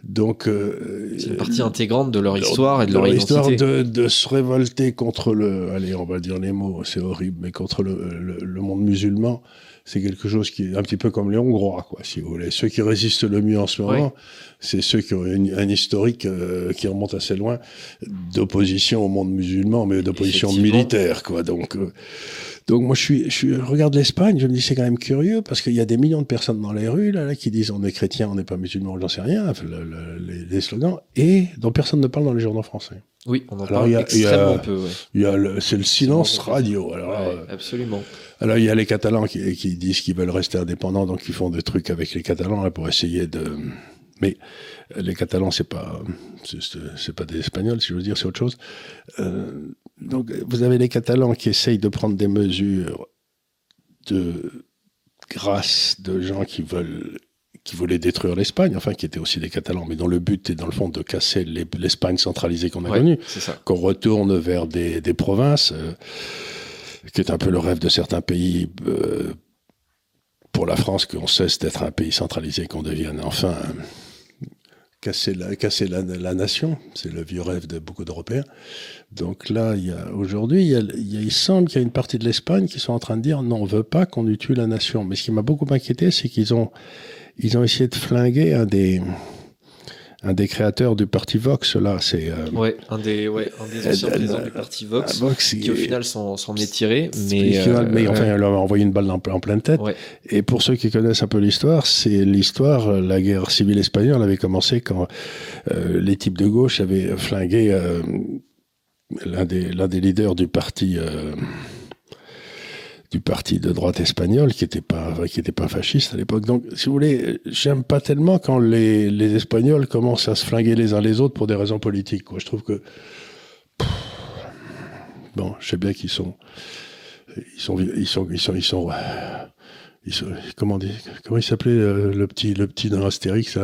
donc, euh, C'est une partie intégrante de leur histoire et de leur, histoire identité. de, de se révolter contre le, allez, on va dire les mots, c'est horrible, mais contre le, le, le monde musulman, c'est quelque chose qui est un petit peu comme les Hongrois, quoi, si vous voulez. Ceux qui résistent le mieux en ce moment, Ouais. c'est ceux qui ont une- un historique euh, qui remonte assez loin d'opposition au monde musulman, mais d'opposition militaire, quoi. Donc, euh, donc moi, je suis, je suis, je regarde l'Espagne, je me dis c'est quand même curieux parce qu'il y a des millions de personnes dans les rues là, là, qui disent on est chrétien, on n'est pas musulman, j'en sais rien, enfin, le- le- les, les slogans, et dont personne ne parle dans les journaux français. Oui, on en Alors, parle y a- il y a- extrêmement peu. ouais. Il y a le, c'est le silence radio. Alors, Ouais, euh, absolument. alors il y a les Catalans qui, qui disent qu'ils veulent rester indépendants, donc ils font des trucs avec les Catalans là, pour essayer de. Mais euh, les Catalans, c'est pas, c'est- pas des Espagnols, si je veux dire, c'est autre chose. Euh, donc vous avez les Catalans qui essayent de prendre des mesures de grâce de gens qui veulent qui voulaient détruire l'Espagne, enfin qui étaient aussi des Catalans, mais dont le but est dans le fond de casser les- l'Espagne centralisée qu'on a Ouais, connue qu'on retourne vers des, des provinces, euh, qui est un peu le rêve de certains pays. euh, pour la France, qu'on cesse d'être un pays centralisé, qu'on devienne enfin casser la, nation. C'est le vieux rêve de beaucoup d'Européens. Donc là, aujourd'hui, il, semble qu'il y a une partie de l'Espagne qui sont en train de dire non, on veut pas qu'on tue la nation. Mais ce qui m'a beaucoup inquiété, c'est qu'ils ont, ils ont essayé de flinguer un des, un des créateurs du parti Vox. Là, c'est euh, Ouais, un des, ouais, un des anciens Euh, présidents euh, du parti Vox, un Vox qui au final s'en est tiré, mais, euh, mais enfin, ouais. elle leur a envoyé une balle en, en pleine tête. Ouais. Et pour ceux qui connaissent un peu l'histoire, c'est l'histoire, euh, la guerre civile espagnole avait commencé quand euh, les types de gauche avaient flingué euh, l'un des, l'un des leaders du parti. Du parti de droite espagnol qui était pas qui était pas fasciste à l'époque. Donc si vous voulez j'aime pas tellement quand les, les espagnols commencent à se flinguer les uns les autres pour des raisons politiques quoi. Je trouve que bon je sais bien qu'ils sont ils sont ils sont ils sont ils sont, ils sont- comment dire comment il s'appelait euh, le petit le petit dans Astérix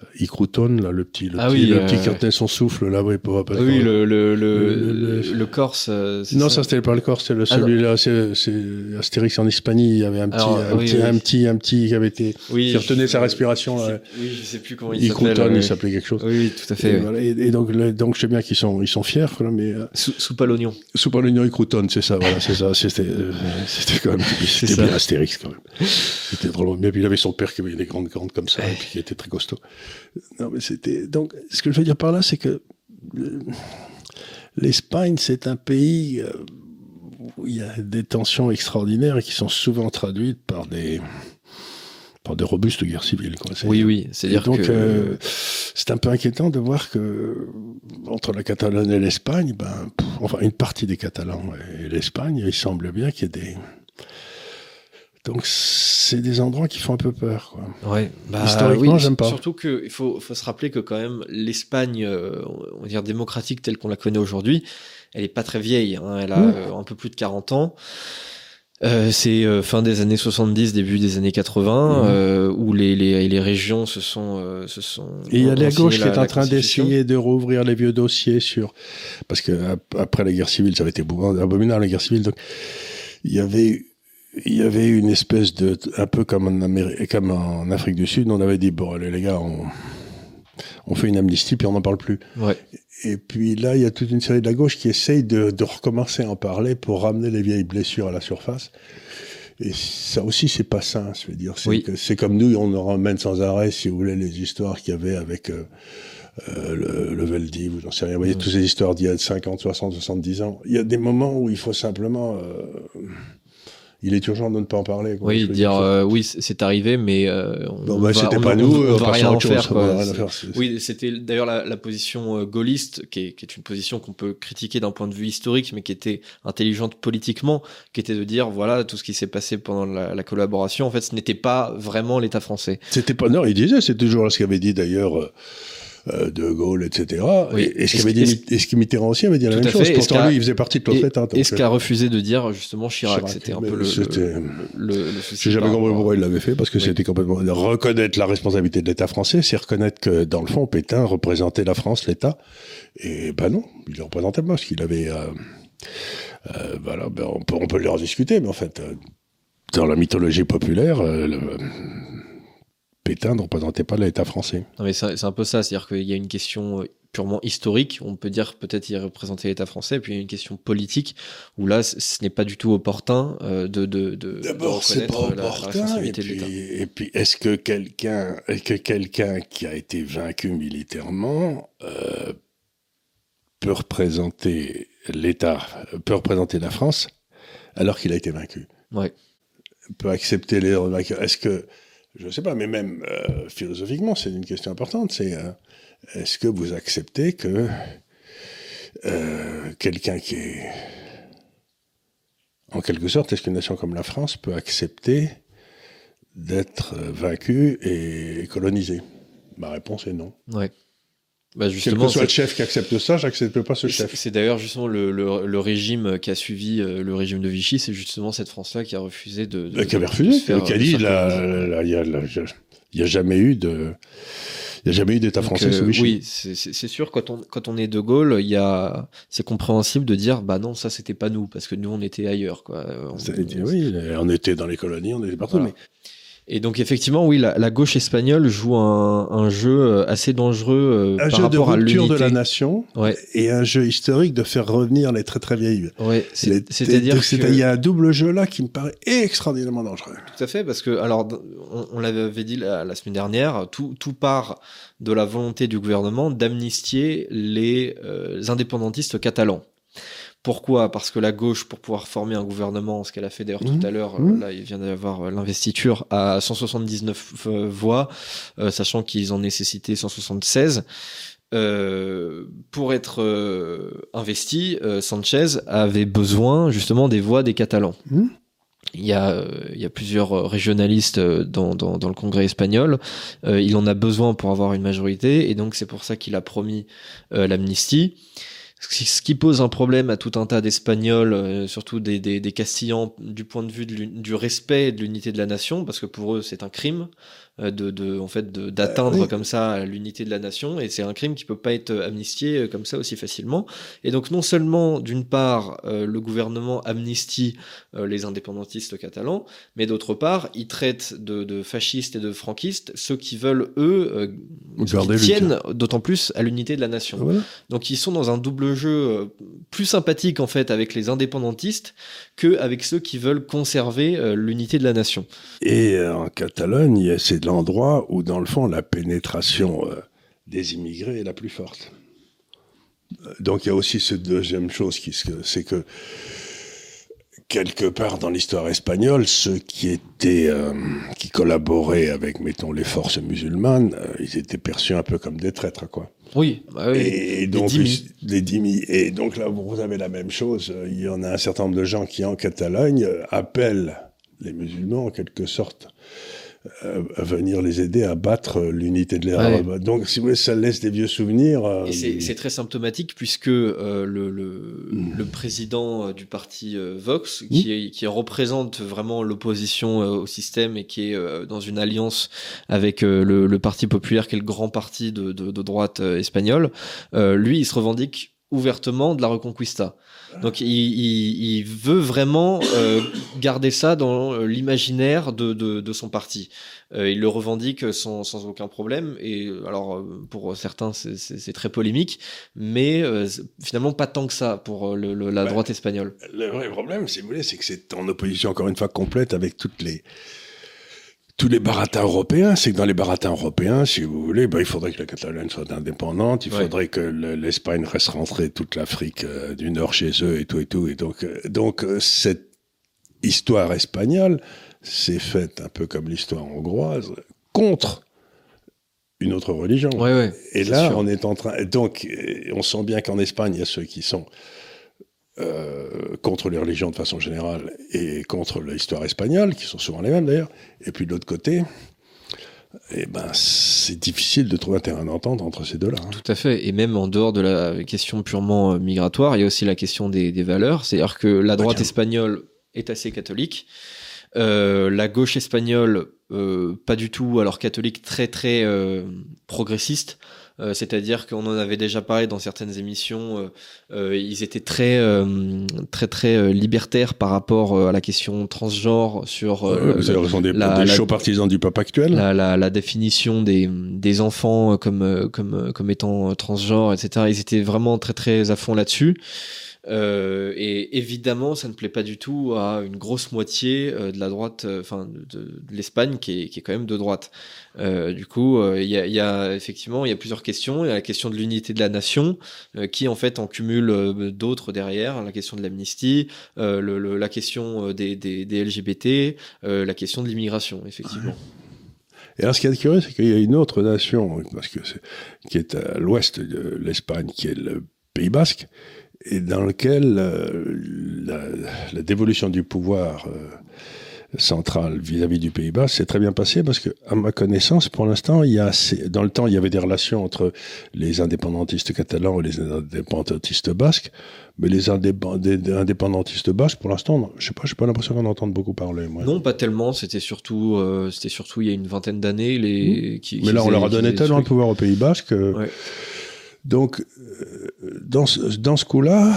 là, Icrouton là le petit le Ah petit, oui, le euh, petit qui retenait son souffle là oui pour pas Oui, le, le, le, Corse. euh, c'est non, ça, c'était pas le Corse, c'est Ah, non. celui-là, c'est c'est Astérix en Hispanie, il y avait un petit, Alors, un, oui, petit oui. un petit, un petit qui avait été, qui retenait je- sa respiration, là. Oui, je sais plus comment il il s'appelle. Crouton, ouais. il s'appelait quelque chose. Oui, tout à fait. et, ouais. voilà, et- et donc, donc, je sais bien qu'ils sont, ils sont fiers, quoi, mais euh, Sou- Soupe à l'oignon. sous par l'Union et Crouton, c'est ça, voilà, c'est ça, c'était, euh, c'était quand même, <laughs> c'était bien Astérix quand même. C'était drôle. Mais puis il avait son père qui avait des grandes cornes comme ça, et puis qui était très costaud. Non, mais c'était, donc, ce que je veux dire par là, c'est que euh, l'Espagne, c'est un pays euh, où il y a des tensions extraordinaires et qui sont souvent traduites par des, par des robustes guerres civiles, quoi. Oui, oui. C'est-à-dire donc, que. euh, c'est un peu inquiétant de voir que entre la Catalogne et l'Espagne, ben, pff, enfin une partie des Catalans et l'Espagne, il semble bien qu'il y ait des. Donc c'est des endroits qui font un peu peur. Quoi. Ouais, bah, Historiquement, oui, j'aime pas. Surtout qu'il faut, faut se rappeler que quand même l'Espagne, euh, on va dire démocratique telle qu'on la connaît aujourd'hui, elle est pas très vieille. hein, elle a Mm. euh, un peu plus de 40 ans. Euh, c'est euh, fin des années 70, début des années 80, Mhm. euh, où les, les, les régions se sont, se sont. Et il y a la gauche qui est en train d'essayer de rouvrir les vieux dossiers sur. Parce que ap- après la guerre civile, ça avait été abominable la guerre civile. Donc il y avait. Il y avait une espèce de, un peu comme en, Amérique, comme en Afrique du Sud, on avait dit bon allez les gars, on, on fait une amnistie, puis on n'en parle plus. Ouais. Et puis là, il y a toute une série de la gauche qui essaye de, de recommencer à en parler pour ramener les vieilles blessures à la surface. Et ça aussi, c'est pas sain. Je veux dire, c'est Oui. comme nous, on nous ramène sans arrêt, si vous voulez, les histoires qu'il y avait avec euh, euh, le, le Veldiv ou j'en sais rien. Vous voyez, Mm. toutes ces histoires d'il y a 50, 60, 70 ans. Il y a des moments où il faut simplement. euh, il est urgent de ne pas en parler. quoi. Oui, dire euh, oui, c'est arrivé, mais euh, on Bon, bah, va- c'était pas on- nous, on, on va passe rien à en autre chose, faire. on va Quoi. rien C'est- faire, Oui, c'était d'ailleurs la, la position euh, gaulliste, qui est, qui est une position qu'on peut critiquer d'un point de vue historique, mais qui était intelligente politiquement, qui était de dire voilà tout ce qui s'est passé pendant la, la collaboration. En fait, ce n'était pas vraiment l'État français. C'était pas. Non, il disait, c'est toujours ce qu'avait dit d'ailleurs. euh, euh, de Gaulle, etc. Oui. Et, et ce qu'avait dit, et ce que Mitterrand aussi avait dit la même chose. Pourtant, lui, il faisait partie de État. donc, et ce euh, qu'a refusé de dire justement Chirac, Chirac, c'était un peu le, le, le- le souci. J'ai jamais compris pourquoi il l'avait fait, parce que Oui. c'était complètement. Reconnaître la responsabilité de l'État français, c'est reconnaître que, dans le fond, Pétain représentait la France, l'État. Et ben non, il ne représentait pas, parce qu'il avait. euh, euh, voilà, ben on, peut, on peut leur discuter, mais en fait, euh, dans la mythologie populaire, euh, le- Pétain ne représentait pas l'État français. Non, mais c'est un peu ça, c'est-à-dire qu'il y a une question euh, purement historique, on peut dire peut-être il représentait l'État français, et puis il y a une question politique, où là, ce n'est pas du tout opportun euh, de, de, D'abord, c'est pas reconnaître la- la, opportin. Et puis, et puis est-ce que quelqu'un, est-ce que quelqu'un qui a été vaincu militairement euh, peut représenter l'État, peut représenter la France alors qu'il a été vaincu? Ouais. Peut accepter les Est-ce que, je ne sais pas, mais même euh, philosophiquement, c'est une question importante. C'est euh, est-ce que vous acceptez que euh, quelqu'un qui est en quelque sorte, est-ce qu'une nation comme la France peut accepter d'être vaincue et colonisée? Ma réponse est non. Ouais. Bah Quel justement, que soit le chef qui accepte ça, j'accepte pas ce chef. c'est d'ailleurs justement le, le, le régime qui a suivi euh, le régime de Vichy, c'est justement cette France-là qui a refusé de. de Euh, Qui avait refusé, qui a dit, il y a, jamais eu de, il y a jamais eu d'État français euh, sous Vichy. Oui, c'est sûr, quand on, quand on est de Gaulle, il y a, c'est compréhensible de dire, bah non, ça c'était pas nous, parce que nous on était ailleurs, quoi. On- été- oui, on était dans les colonies, on était partout. Voilà. Mais Et donc effectivement, oui, la, la gauche espagnole joue un, un jeu euh, assez dangereux euh, un par jeu de rapport à rupture de l'unité. la nation Ouais, et un jeu historique de faire revenir les très très vieilles. ouais. C'est-à-dire il y a un double jeu là qui me paraît extraordinairement dangereux. Tout à fait, parce que, alors, on, on l'avait dit la, la semaine dernière, tout, tout part de la volonté du gouvernement d'amnistier les euh, indépendantistes catalans. Pourquoi? Parce que la gauche, pour pouvoir former un gouvernement, ce qu'elle a fait d'ailleurs tout à l'heure, Mhm. là il vient d'avoir euh, l'investiture à 179 euh, voix, euh, sachant qu'ils en nécessitaient 176. Euh, pour être euh, investi, Sanchez avait besoin justement des voix des Catalans. Mhm. Il y, a, il y a plusieurs régionalistes dans, dans, dans le Congrès espagnol. Il en a besoin pour avoir une majorité, et donc c'est pour ça qu'il a promis l'amnistie. Ce qui- pose un problème à tout un tas d'Espagnols, euh, surtout des, des, Castillans, du point de vue du respect et de l'unité de la nation, parce que pour eux c'est un crime de, de en fait de- d'atteindre Euh, oui. comme ça l'unité de la nation, et c'est un crime qui peut pas être amnistié euh, comme ça aussi facilement. Et donc non seulement d'une part euh, le gouvernement amnistie euh, les indépendantistes catalans, mais d'autre part il traite de, de fascistes et de franquistes ceux qui veulent eux euh, qui tiennent d'autant plus à l'unité de la nation. Donc ils sont dans un double jeu euh, plus sympathique en fait avec les indépendantistes que avec ceux qui veulent conserver euh, l'unité de la nation. Et euh, en Catalogne, il y a- c'est l'endroit où, dans le fond, la pénétration euh, des immigrés est la plus forte. Donc il y a aussi cette deuxième chose, qui se- c'est que quelque part dans l'histoire espagnole, ceux qui étaient, euh, qui collaboraient avec, mettons, les forces musulmanes, euh, ils étaient perçus un peu comme des traîtres, quoi. Oui, bah oui. Et donc, les. Et donc là, vous avez la même chose. Il y en a un certain nombre de gens qui, en Catalogne, appellent les musulmans, en quelque sorte, euh, à venir les aider à battre l'unité de l'Europe. Donc, si vous voulez, ça laisse des vieux souvenirs. euh, Et c'est c'est très symptomatique puisque euh, le, le, Mm. le président euh, du parti euh, Vox, qui, est- qui représente vraiment l'opposition euh, au système et qui est dans une alliance avec le, le Parti populaire, qui est le grand parti de, de, de droite espagnole, lui, il se revendique ouvertement de la Reconquista. Donc il, veut vraiment euh, garder ça dans euh, l'imaginaire de, son parti. Euh, il le revendique sans, aucun problème. Et alors pour certains c'est très polémique, mais finalement pas tant que ça pour la droite espagnole. Le vrai problème, si vous voulez, c'est que c'est en opposition encore une fois complète avec toutes les tous les baratins européens, c'est que dans les baratins européens, si vous voulez, ben, il faudrait que la Catalogne soit indépendante, il faudrait que l'Espagne reste rentrée toute l'Afrique euh, du Nord chez eux et tout et tout. Et donc, euh, donc euh, cette histoire espagnole s'est faite un peu comme l'histoire hongroise contre une autre religion. et là, on est en train. Donc, on sent bien qu'en Espagne, il y a ceux qui sont euh, contre les religions de façon générale et contre l'histoire espagnole, qui sont souvent les mêmes d'ailleurs. Et puis de l'autre côté, eh ben, c'est difficile de trouver un terrain d'entente entre ces deux-là. Hein. Tout à fait. Et même en dehors de la question purement euh, migratoire, il y a aussi la question des, valeurs. C'est-à-dire que la droite espagnole est assez catholique. Euh, la gauche espagnole, pas du tout, alors catholique très très progressiste. Euh, c'est-à-dire qu'on en avait déjà parlé dans certaines émissions, euh, euh, ils étaient très très très libertaires par rapport à la question transgenre sur des, la, des chauds partisans du pape actuel. la, la, la définition des, des enfants comme comme comme étant transgenres etc ils étaient vraiment très très à fond là-dessus euh, et évidemment, ça ne plaît pas du tout à une grosse moitié euh, de la droite, euh, enfin de, l'Espagne, qui est, qui est, quand même de droite. du coup, il y a, effectivement, il y a plusieurs questions. Il y a la question de l'unité de la nation, qui en fait en cumule d'autres derrière. La question de l'amnistie, le, la question des LGBT, la question de l'immigration, effectivement. Et alors, ce qui est curieux, c'est qu'il y a une autre nation, parce que qui est à l'ouest de l'Espagne, qui est le Pays Basque, et dans lequel euh, la, dévolution du pouvoir euh, central vis-à-vis du Pays-Bas s'est très bien passé parce que, à ma connaissance, pour l'instant, il y a dans le temps, il y avait des relations entre les indépendantistes catalans et les indépendantistes basques, mais les indépendantistes basques, pour l'instant, je sais pas, j'ai pas l'impression qu'on entende beaucoup parler. Moi. Non, pas tellement. C'était surtout, euh, c'était surtout il y a une vingtaine d'années les. Mmh. Qui, mais là, on leur a donné tellement de pouvoir au Pays Basque. Ouais. Donc, euh, dans ce, dans ce coup-là,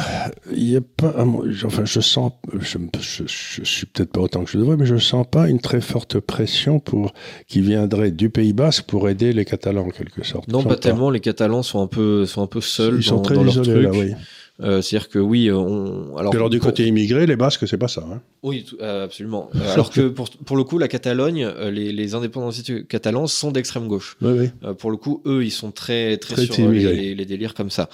il n'y a pas, enfin, je sens, je, je, suis peut-être pas autant que je devrais, mais je sens pas une très forte pression pour qui viendrait du Pays Basque pour aider les Catalans en quelque sorte. Non, pas, tellement. Les Catalans sont un peu, sont un peu seuls. Ils sont très isolés là, oui. Euh, c'est-à-dire que oui, euh, on. Alors, alors du côté immigré, les Basques, c'est pas ça. Hein oui, euh, absolument. <laughs> alors que pour, pour le coup, la Catalogne, les, les indépendantistes catalans sont d'extrême gauche. Oui, oui. pour le coup, eux, ils sont très très, sur les, les, délires comme ça.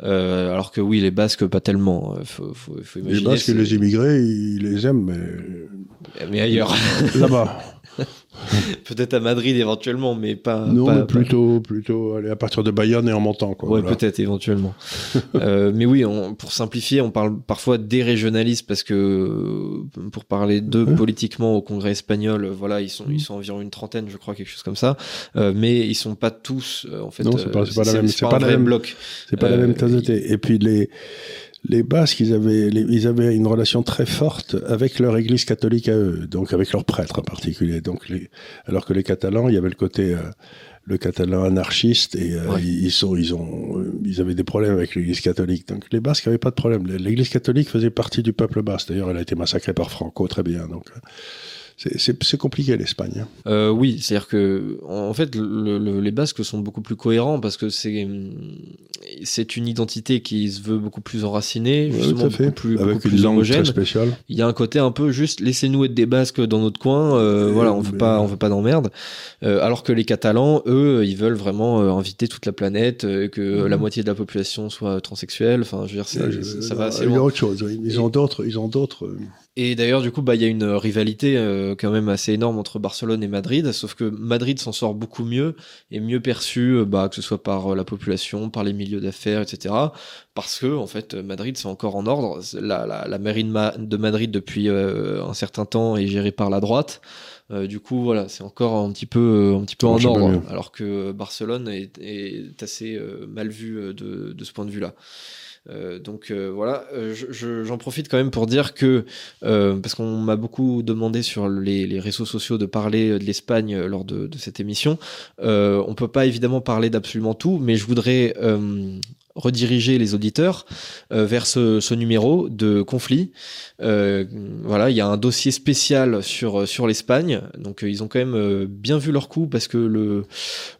alors que oui, les Basques, pas tellement. Faut, faut, faut imaginer, les Basques les immigrés, ils les aiment, mais. Mais ailleurs. Là-bas. <laughs> <laughs> peut-être à Madrid éventuellement, mais pas. Non, plutôt, plutôt aller à partir de Bayonne et en montant. Quoi, ouais, peut-être éventuellement. <laughs> euh, mais oui, on, pour simplifier, on parle parfois des régionalistes parce que euh, pour parler d'eux politiquement au Congrès espagnol, euh, voilà, ils sont, ils sont environ une trentaine, je crois, quelque chose comme ça. Euh, mais ils sont pas tous, en fait. Non, c'est pas, pas, la même, c'est pas, pas, la même bloc. C'est pas la même tasse de thé. Et puis les les Basques, ils avaient, ils avaient une relation très forte avec leur Église catholique à eux, donc avec leurs prêtres en particulier. Donc, les, alors que les Catalans, il y avait le côté euh, le Catalan anarchiste et euh, ils, sont, ils ont, ils avaient des problèmes avec l'Église catholique. Donc les Basques n'avaient pas de problème. L'Église catholique faisait partie du peuple basque. D'ailleurs, elle a été massacrée par Franco, très bien. Donc euh, c'est compliqué l'Espagne. Hein. Euh, oui, c'est-à-dire que en fait le, les Basques sont beaucoup plus cohérents parce que c'est c'est une identité qui se veut beaucoup plus enracinée, justement beaucoup plus, avec une langue très spéciale. Il y a un côté un peu juste laissez-nous être des Basques dans notre coin, euh, voilà, on veut pas on veut pas d'emmerde. Euh, alors que les Catalans, eux, ils veulent vraiment inviter toute la planète, que la moitié de la population soit transsexuelle. Enfin, je veux dire, ça va assez loin. Il y a autre chose. Ils ont d'autres, ils ont d'autres. Et d'ailleurs, du coup, bah, il y a une rivalité euh, quand même assez énorme entre Barcelone et Madrid, sauf que Madrid s'en sort beaucoup mieux et mieux perçu, euh, bah, que ce soit par euh, la population, par les milieux d'affaires, etc. Parce que, en fait, Madrid, c'est encore en ordre. La, la, la mairie de, de, Madrid, depuis un certain temps, est gérée par la droite. du coup, voilà, c'est encore un petit peu, un petit peu en ordre, alors que Barcelone est, est assez mal vu de, de ce point de vue-là. Euh, donc euh, voilà, euh, j'en profite quand même pour dire que, parce qu'on m'a beaucoup demandé sur les, réseaux sociaux de parler de l'Espagne lors de, cette émission, on peut pas évidemment parler d'absolument tout, mais je voudrais rediriger les auditeurs vers ce, numéro de conflit. voilà, il y a un dossier spécial sur sur l'Espagne, donc ils ont quand même bien vu leur coup parce que le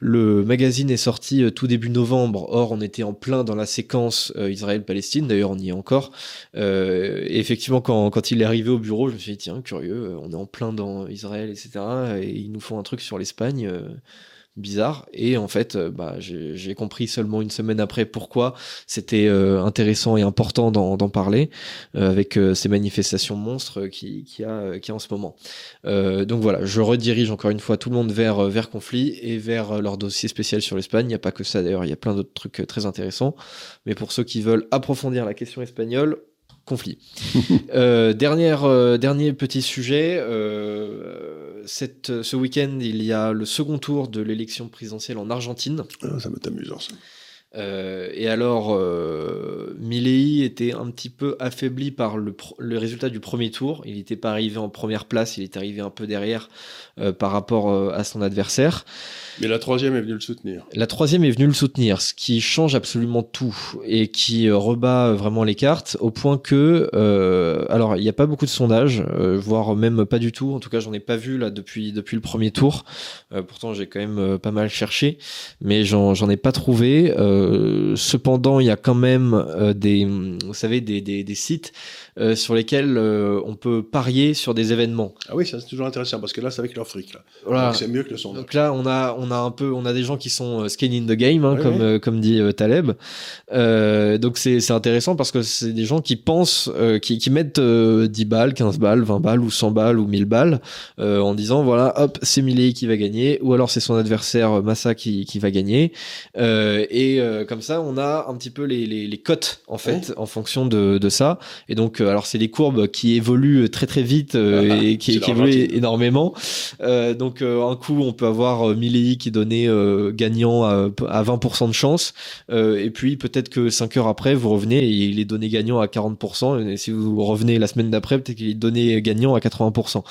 le magazine est sorti tout début novembre. Or, on était en plein dans la séquence Israël-Palestine. D'ailleurs, on y est encore. et effectivement, quand quand il est arrivé au bureau, je me suis dit tiens curieux, on est en plein dans Israël, etc. Et ils nous font un truc sur l'Espagne bizarre. Et en fait, euh, bah, j'ai compris seulement une semaine après pourquoi c'était euh, intéressant et important d'en parler euh, avec ces manifestations monstres qui, qui, a, qui a en ce moment. donc voilà, je redirige encore une fois tout le monde vers, vers conflit et vers leur dossier spécial sur l'Espagne. Il n'y a pas que ça d'ailleurs, il y a plein d'autres trucs très intéressants. Mais pour ceux qui veulent approfondir la question espagnole, conflit. <laughs> dernière, dernier petit sujet. Euh, cette, ce week-end, il y a le second tour de l'élection présidentielle en Argentine. Ah, ça va amusant, ça. Euh, et alors, euh, Milei était un petit peu affaibli par le, le résultat du premier tour. Il n'était pas arrivé en première place, il est arrivé un peu derrière euh, par rapport à son adversaire. Mais la troisième est venue le soutenir. La troisième est venue le soutenir, ce qui change absolument tout et qui euh, rebat vraiment les cartes au point que, euh, alors il n'y a pas beaucoup de sondages, euh, voire même pas du tout. En tout cas, j'en ai pas vu là depuis depuis le premier tour. Euh, pourtant, j'ai quand même pas mal cherché, mais j'en j'en ai pas trouvé. cependant, il y a quand même des, vous savez, des, des sites euh, sur lesquels euh, on peut parier sur des événements. Ah oui, ça c'est toujours intéressant parce que là c'est avec leur fric là. Voilà. C'est mieux que le son. Donc là on a on a un peu on a des gens qui sont euh, skin in the game hein, comme comme dit Taleb. donc c'est c'est intéressant parce que c'est des gens qui pensent qui qui mettent 10 balles, 15 balles, 20 balles ou 100 balles ou 1000 balles en disant voilà hop c'est Millet qui va gagner ou alors c'est son adversaire Massa qui qui va gagner et comme ça on a un petit peu les les, les cotes en fait en fonction de de ça et donc alors c'est des courbes qui évoluent très très vite euh, ah, et qui, qui évoluent énormément. Euh, donc euh, un coup on peut avoir Milei qui donnait gagnant à, à 20% de chance et puis peut-être que 5 heures après vous revenez et il est donné gagnant à 40% et si vous revenez la semaine d'après peut-être qu'il est donné gagnant à 80%.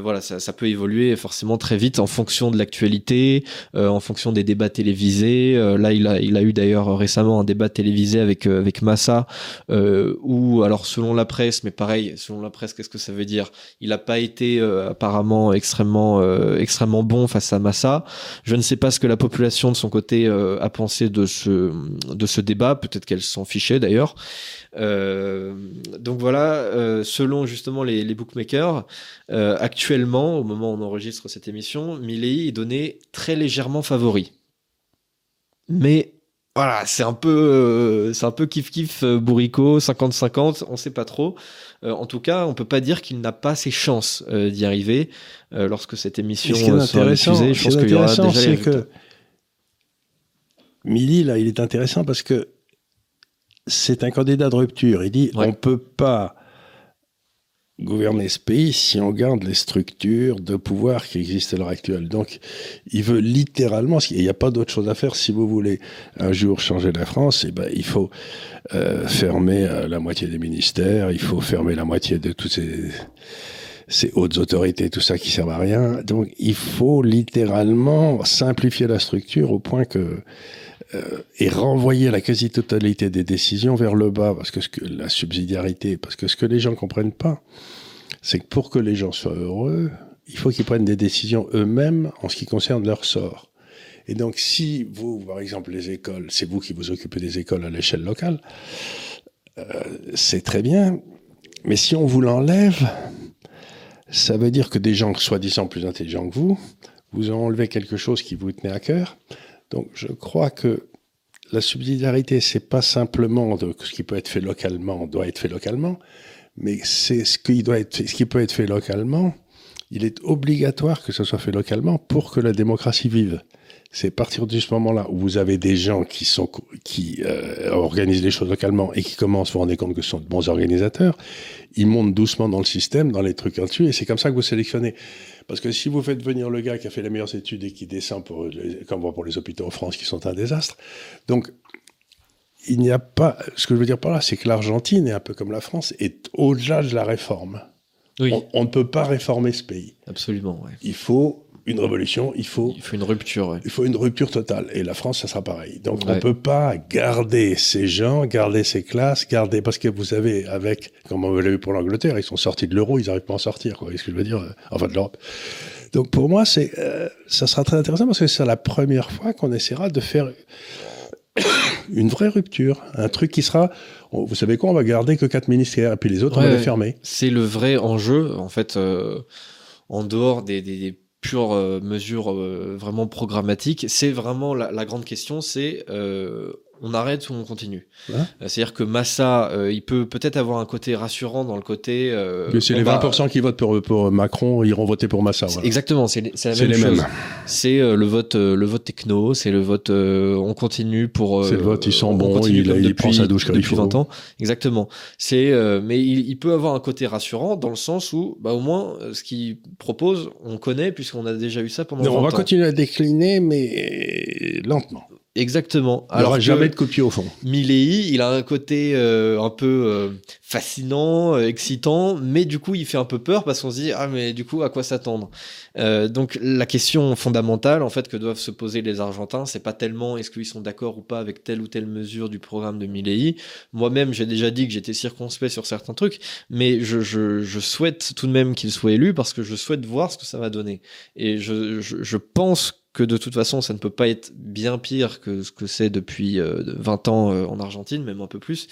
voilà ça, ça, peut évoluer forcément très vite en fonction de l'actualité, en fonction des débats télévisés. là il a il a eu d'ailleurs récemment un débat télévisé avec avec Massa où alors selon la presse, mais pareil, selon la presse, qu'est-ce que ça veut dire? Il n'a pas été euh, apparemment extrêmement, euh, extrêmement bon face à Massa. Je ne sais pas ce que la population de son côté euh, a pensé de ce, de ce débat. Peut-être qu'elle s'en fichait d'ailleurs. donc voilà, selon justement les, les bookmakers, actuellement, au moment où on enregistre cette émission, Milei est donné très légèrement favori. Mais voilà, c'est un peu, euh, c'est un peu kiff kiff euh, bourrico, 50-50, on sait pas trop. Euh, en tout cas, on peut pas dire qu'il n'a pas ses chances d'y arriver lorsque cette émission sera diffusée. Je pense qu'il y aura déjà c'est que Mili là, il est intéressant parce que c'est un candidat de rupture. Il dit, on peut pas gouverner ce pays si on garde les structures de pouvoir qui existent à l'heure actuelle. Donc, il veut littéralement, il n'y a pas d'autre chose à faire. Si vous voulez un jour changer la France, eh ben, il faut euh, fermer euh, la moitié des ministères, il faut fermer la moitié de toutes ces, ces hautes autorités, tout ça qui sert à rien. Donc, il faut littéralement simplifier la structure au point que euh, et renvoyer la quasi-totalité des décisions vers le bas, parce que, la subsidiarité, parce que ce que les gens comprennent pas, c'est que pour que les gens soient heureux, il faut qu'ils prennent des décisions eux-mêmes en ce qui concerne leur sort. Et donc, si vous, par exemple, les écoles, c'est vous qui vous occupez des écoles à l'échelle locale, euh, c'est très bien. Mais si on vous l'enlève, ça veut dire que des gens soi-disant plus intelligents que vous, vous ont enlevé quelque chose qui vous tenait à cœur. Donc je crois que la subsidiarité, c'est pas simplement de, ce qui peut être fait localement doit être fait localement, mais c'est ce qui ce qui peut être fait localement. Il est obligatoire que ce soit fait localement pour que la démocratie vive. C'est partir de ce moment-là où vous avez des gens qui sont qui euh, organisent les choses localement et qui commencent à vous rendre compte que ce sont de bons organisateurs. Ils montent doucement dans le système, dans les trucs là-dessus, et c'est comme ça que vous sélectionnez. Parce que si vous faites venir le gars qui a fait les meilleures études et qui descend pour, comme pour les hôpitaux en France qui sont un désastre, donc il n'y a pas. Ce que je veux dire par là, c'est que l'Argentine est un peu comme la France, est au-delà de la réforme. Oui. On, ne peut pas réformer ce pays. Absolument. Ouais. Il faut une révolution, il faut, Il faut une rupture. ouais. il faut une rupture totale. Et la France, ça sera pareil. Donc, on Ouais. peut pas garder ces gens, garder ces classes, garder, parce que vous savez, avec, comme on l'a vu pour l'Angleterre, ils sont sortis de l'euro, ils n'arrivent pas à en sortir, quoi. Qu'est-ce que je veux dire? euh, Enfin, de l'Europe. Donc, pour moi, c'est, euh, ça sera très intéressant parce que c'est la première fois qu'on essaiera de faire <coughs> une vraie rupture. Un truc qui sera, vous savez quoi, on va garder que quatre ministères, et puis les autres, on va les fermer. C'est le vrai enjeu, en fait, euh, en dehors des, des- des pures euh, mesures euh, vraiment programmatiques. C'est vraiment la, la grande question, c'est euh, on arrête ou on continue. Ouais. Euh, C'est-à-dire que Massa, euh, il peut peut-être avoir un côté rassurant dans le côté. euh, Mais c'est on les va- 20% qui votent pour, pour Macron, iront voter pour Massa. Voilà. Exactement, c'est la même les chose. mêmes. C'est euh, le vote, euh, le vote techno, c'est le vote. euh, on continue pour. euh, C'est le vote, il sent on bon, continue il- il prend sa douche comme il depuis faut. 20 ans. Exactement. C'est, euh, mais il, il peut avoir un côté rassurant dans le sens où, bah au moins, ce qu'il propose, on connaît puisqu'on a déjà eu ça pendant. Non, on 20 va ans. continuer à décliner, mais lentement. Exactement. Il n'y aura jamais de pied au fond. Milei, il a un côté euh, un peu euh, fascinant, euh, excitant, mais du coup, il fait un peu peur parce qu'on se dit ah mais du coup, à quoi s'attendre? Euh, Donc la question fondamentale en fait que doivent se poser les Argentins, c'est pas tellement est-ce qu'ils sont d'accord ou pas avec telle ou telle mesure du programme de Milei. Moi-même, j'ai déjà dit que j'étais circonspect sur certains trucs, mais je, je, je souhaite tout de même qu'il soit élu parce que je souhaite voir ce que ça va donner. Et je, je, je pense que de toute façon, ça ne peut pas être bien pire que ce que c'est depuis euh, 20 ans euh, en Argentine, même un peu plus.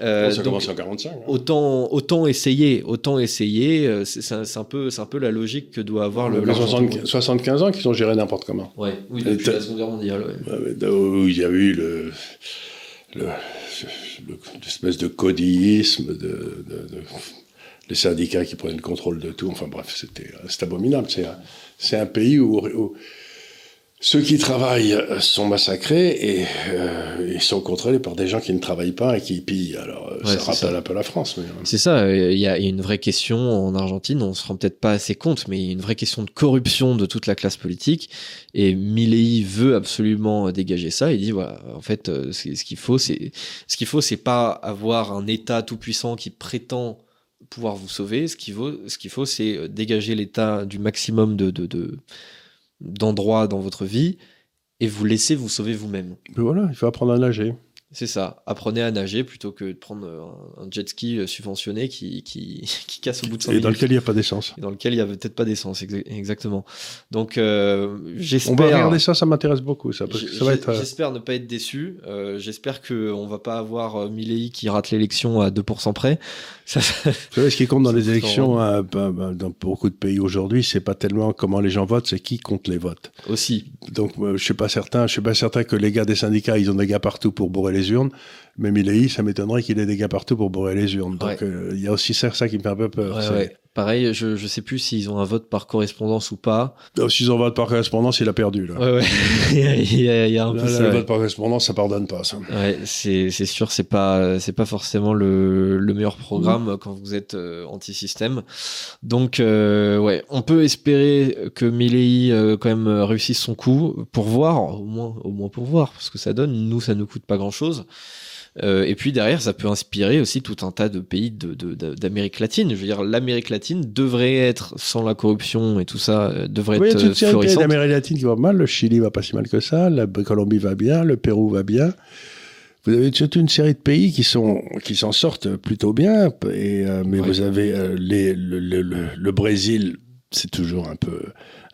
Euh, ça donc, commence en 45. hein. autant, autant essayer, autant essayer. euh, C'est un, peu, c'est un peu la logique que doit avoir le. Il y a l'Argentine. 75, 75 ans qu'ils ont géré n'importe comment. Ouais, oui, depuis la Seconde Guerre mondiale. ouais. Où il y a eu le, le, le- l'espèce de codisme, de, de- de- les syndicats qui prenaient le contrôle de tout. Enfin bref, c'était, c'est abominable. C'est un, c'est un pays où, où ceux qui travaillent sont massacrés et euh, ils sont contrôlés par des gens qui ne travaillent pas et qui pillent. Alors euh, Ouais, ça rappelle ça. un peu la France. Mais, euh, C'est ça, euh, il y a une vraie question en Argentine, on se rend peut-être pas assez compte, mais il y a une vraie question de corruption de toute la classe politique. Et Milei veut absolument dégager ça. Il dit voilà, en fait, ce qu'il faut, c'est ce qu'il faut, c'est pas avoir un État tout puissant qui prétend pouvoir vous sauver. Ce qu'il faut, ce qu'il faut, c'est dégager l'État du maximum de, de, de- d'endroits dans votre vie et vous laisser vous sauver vous-même. voilà, il faut apprendre à nager. C'est ça. Apprenez à nager plutôt que de prendre un, un jet ski euh, subventionné qui, qui, <laughs> qui casse au bout de 5 Et dans minutes. lequel il n'y a pas d'essence. Et dans lequel il y avait peut-être pas d'essence, exa- exactement. Donc, euh, j'espère. On va regarder ça, ça m'intéresse beaucoup. Ça, euh, J'espère ne pas être déçu. Euh, j'espère qu'on va pas avoir euh, Milei qui rate l'élection à 2% près. <laughs> Ça, ce qui compte dans les élections, hein, bah, bah, dans beaucoup de pays aujourd'hui, c'est pas tellement comment les gens votent, c'est qui compte les votes. aussi. Donc, euh, je suis pas certain, je suis pas certain que les gars des syndicats, ils ont des gars partout pour bourrer les urnes. Mais Milei, ça m'étonnerait qu'il ait des gars partout pour bourrer les urnes. Donc, Ouais. euh, il y a aussi ça, ça qui me fait un peu peur. Ouais. Pareil, je, je sais plus s'ils ont un vote par correspondance ou pas. Donc, S'ils ont vote par correspondance, il a perdu. Là. Ouais, ouais. <laughs> il, y a, il y a- un Là, peu là, ça. le ouais. vote par correspondance, ça pardonne pas, ça. Ouais, c'est c'est sûr, c'est pas c'est pas forcément le, le meilleur programme quand vous êtes euh, anti-système. Donc euh, ouais, on peut espérer que Milei euh, quand même euh, réussisse son coup pour voir, au moins au moins pour voir, parce que ça donne. Nous, ça nous coûte pas grand chose. Et puis derrière, ça peut inspirer aussi tout un tas de pays de- de- de- d'Amérique latine. Je veux dire, l'Amérique latine devrait être sans la corruption et tout ça, euh, devrait Oui, il y a être toute euh, florissante. d'Amérique latine qui va mal. Le Chili va pas si mal que ça. La Colombie va bien. Le Pérou va bien. Vous avez toute une série de pays qui sont qui s'en sortent plutôt bien. Et, euh, mais vous avez euh, les, le, le, le, le Brésil. C'est toujours un peu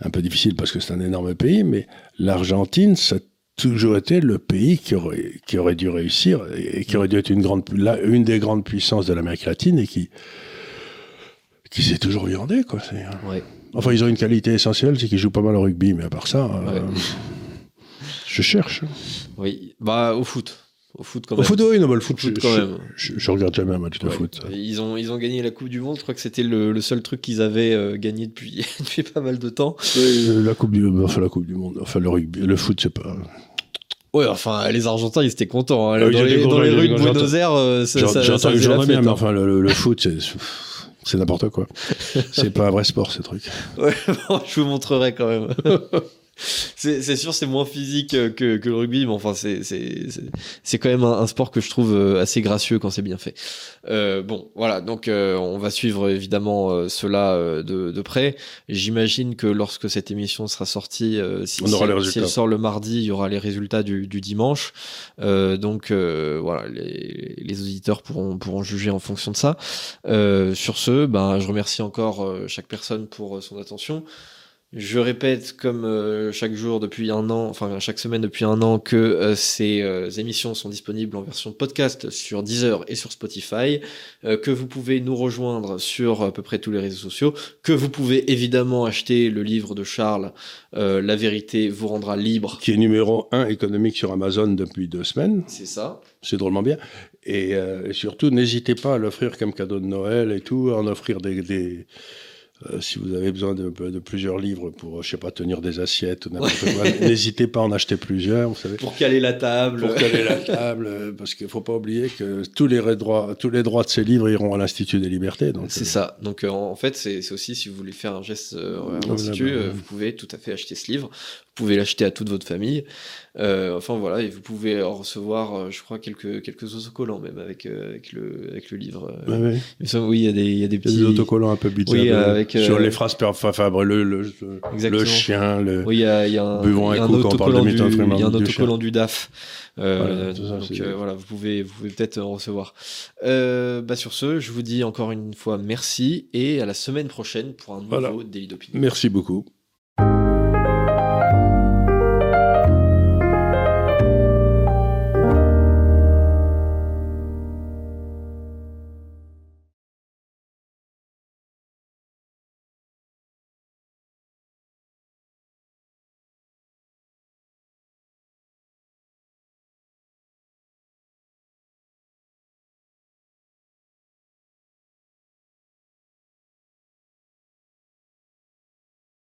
un peu difficile parce que c'est un énorme pays. Mais l'Argentine, ça toujours été le pays qui aurait qui aurait dû réussir et qui aurait dû être une grande la- une des grandes puissances de l'Amérique latine et qui qui s'est toujours viandé quoi. Ouais. Enfin, ils ont une qualité essentielle, c'est qu'ils jouent pas mal au rugby, mais à part ça, euh, je cherche. Oui, bah au foot, au foot quand Au même. foot, oui, non, mais le foot, Foot je, quand je- même. Je, je regarde jamais un match de Ouais. foot. Ils ont, ils ont gagné la Coupe du Monde. Je crois que c'était le, le seul truc qu'ils avaient euh, gagné depuis, <laughs> depuis pas mal de temps. Euh, La coupe du, enfin la coupe du monde, enfin le rugby, le foot, c'est pas. Ouais, enfin, les Argentins, ils étaient contents. hein. Ah dans, les, dans rues de. Buenos Aires, euh, ça, ça, ça J'entends faisait la bien, fête, mais hein. enfin le, le- le foot, c'est c'est n'importe quoi. <laughs> c'est pas un vrai sport, ce truc. Ouais, <laughs> bon, je vous montrerai quand même. C'est sûr, c'est moins physique que, que, le rugby, mais enfin, c'est quand même un, sport que je trouve euh, assez gracieux quand c'est bien fait. Euh, bon, voilà, donc euh, on va suivre évidemment euh, cela de, de près. J'imagine que lorsque cette émission sera sortie, si, si, elle sort le mardi, il y aura les résultats du, du dimanche. donc voilà, les, les, auditeurs pourront, pourront juger en fonction de ça. sur ce, ben, je remercie encore chaque personne pour son attention. Je répète comme euh, chaque jour depuis un an, enfin chaque semaine depuis un an, que euh, ces euh, émissions sont disponibles en version podcast sur Deezer et sur Spotify, que vous pouvez nous rejoindre sur à peu près tous les réseaux sociaux, que vous pouvez évidemment acheter le livre de Charles, La vérité vous rendra libre. Qui est numéro 1 économique sur Amazon depuis deux semaines. C'est ça. C'est drôlement bien. Et, surtout, n'hésitez pas à l'offrir comme cadeau de Noël et tout, à en offrir des, des euh, si vous avez besoin de, plusieurs livres pour, je sais pas, tenir des assiettes <laughs> n'hésitez pas à en acheter plusieurs, vous savez. Pour caler la table. Pour caler la table, euh, parce qu'il faut pas oublier que tous les droits, tous les droits de ces livres iront à l'Institut des libertés. C'est euh, ça. Donc en fait, c'est aussi si vous voulez faire un geste à l'Institut, vous pouvez tout à fait acheter ce livre. Vous pouvez l'acheter à toute votre famille. Euh, enfin voilà, et vous pouvez en recevoir, euh, je crois, quelques, quelques autocollants même avec, euh, avec, le, avec le livre. oui, il y a des, il y a des petits. des autocollants un peu bizarres. Oui, avec, sur les phrases Fabre, le, le, le, chien, le. Oui, il y a, il y a un, parle de du, Il y a un autocollant du DAF. Euh, voilà, donc voilà, vous pouvez, vous pouvez peut-être en recevoir. Euh, bah sur ce, je vous dis encore une fois merci et à la semaine prochaine pour un nouveau voilà. Daily d'opinion. Merci beaucoup.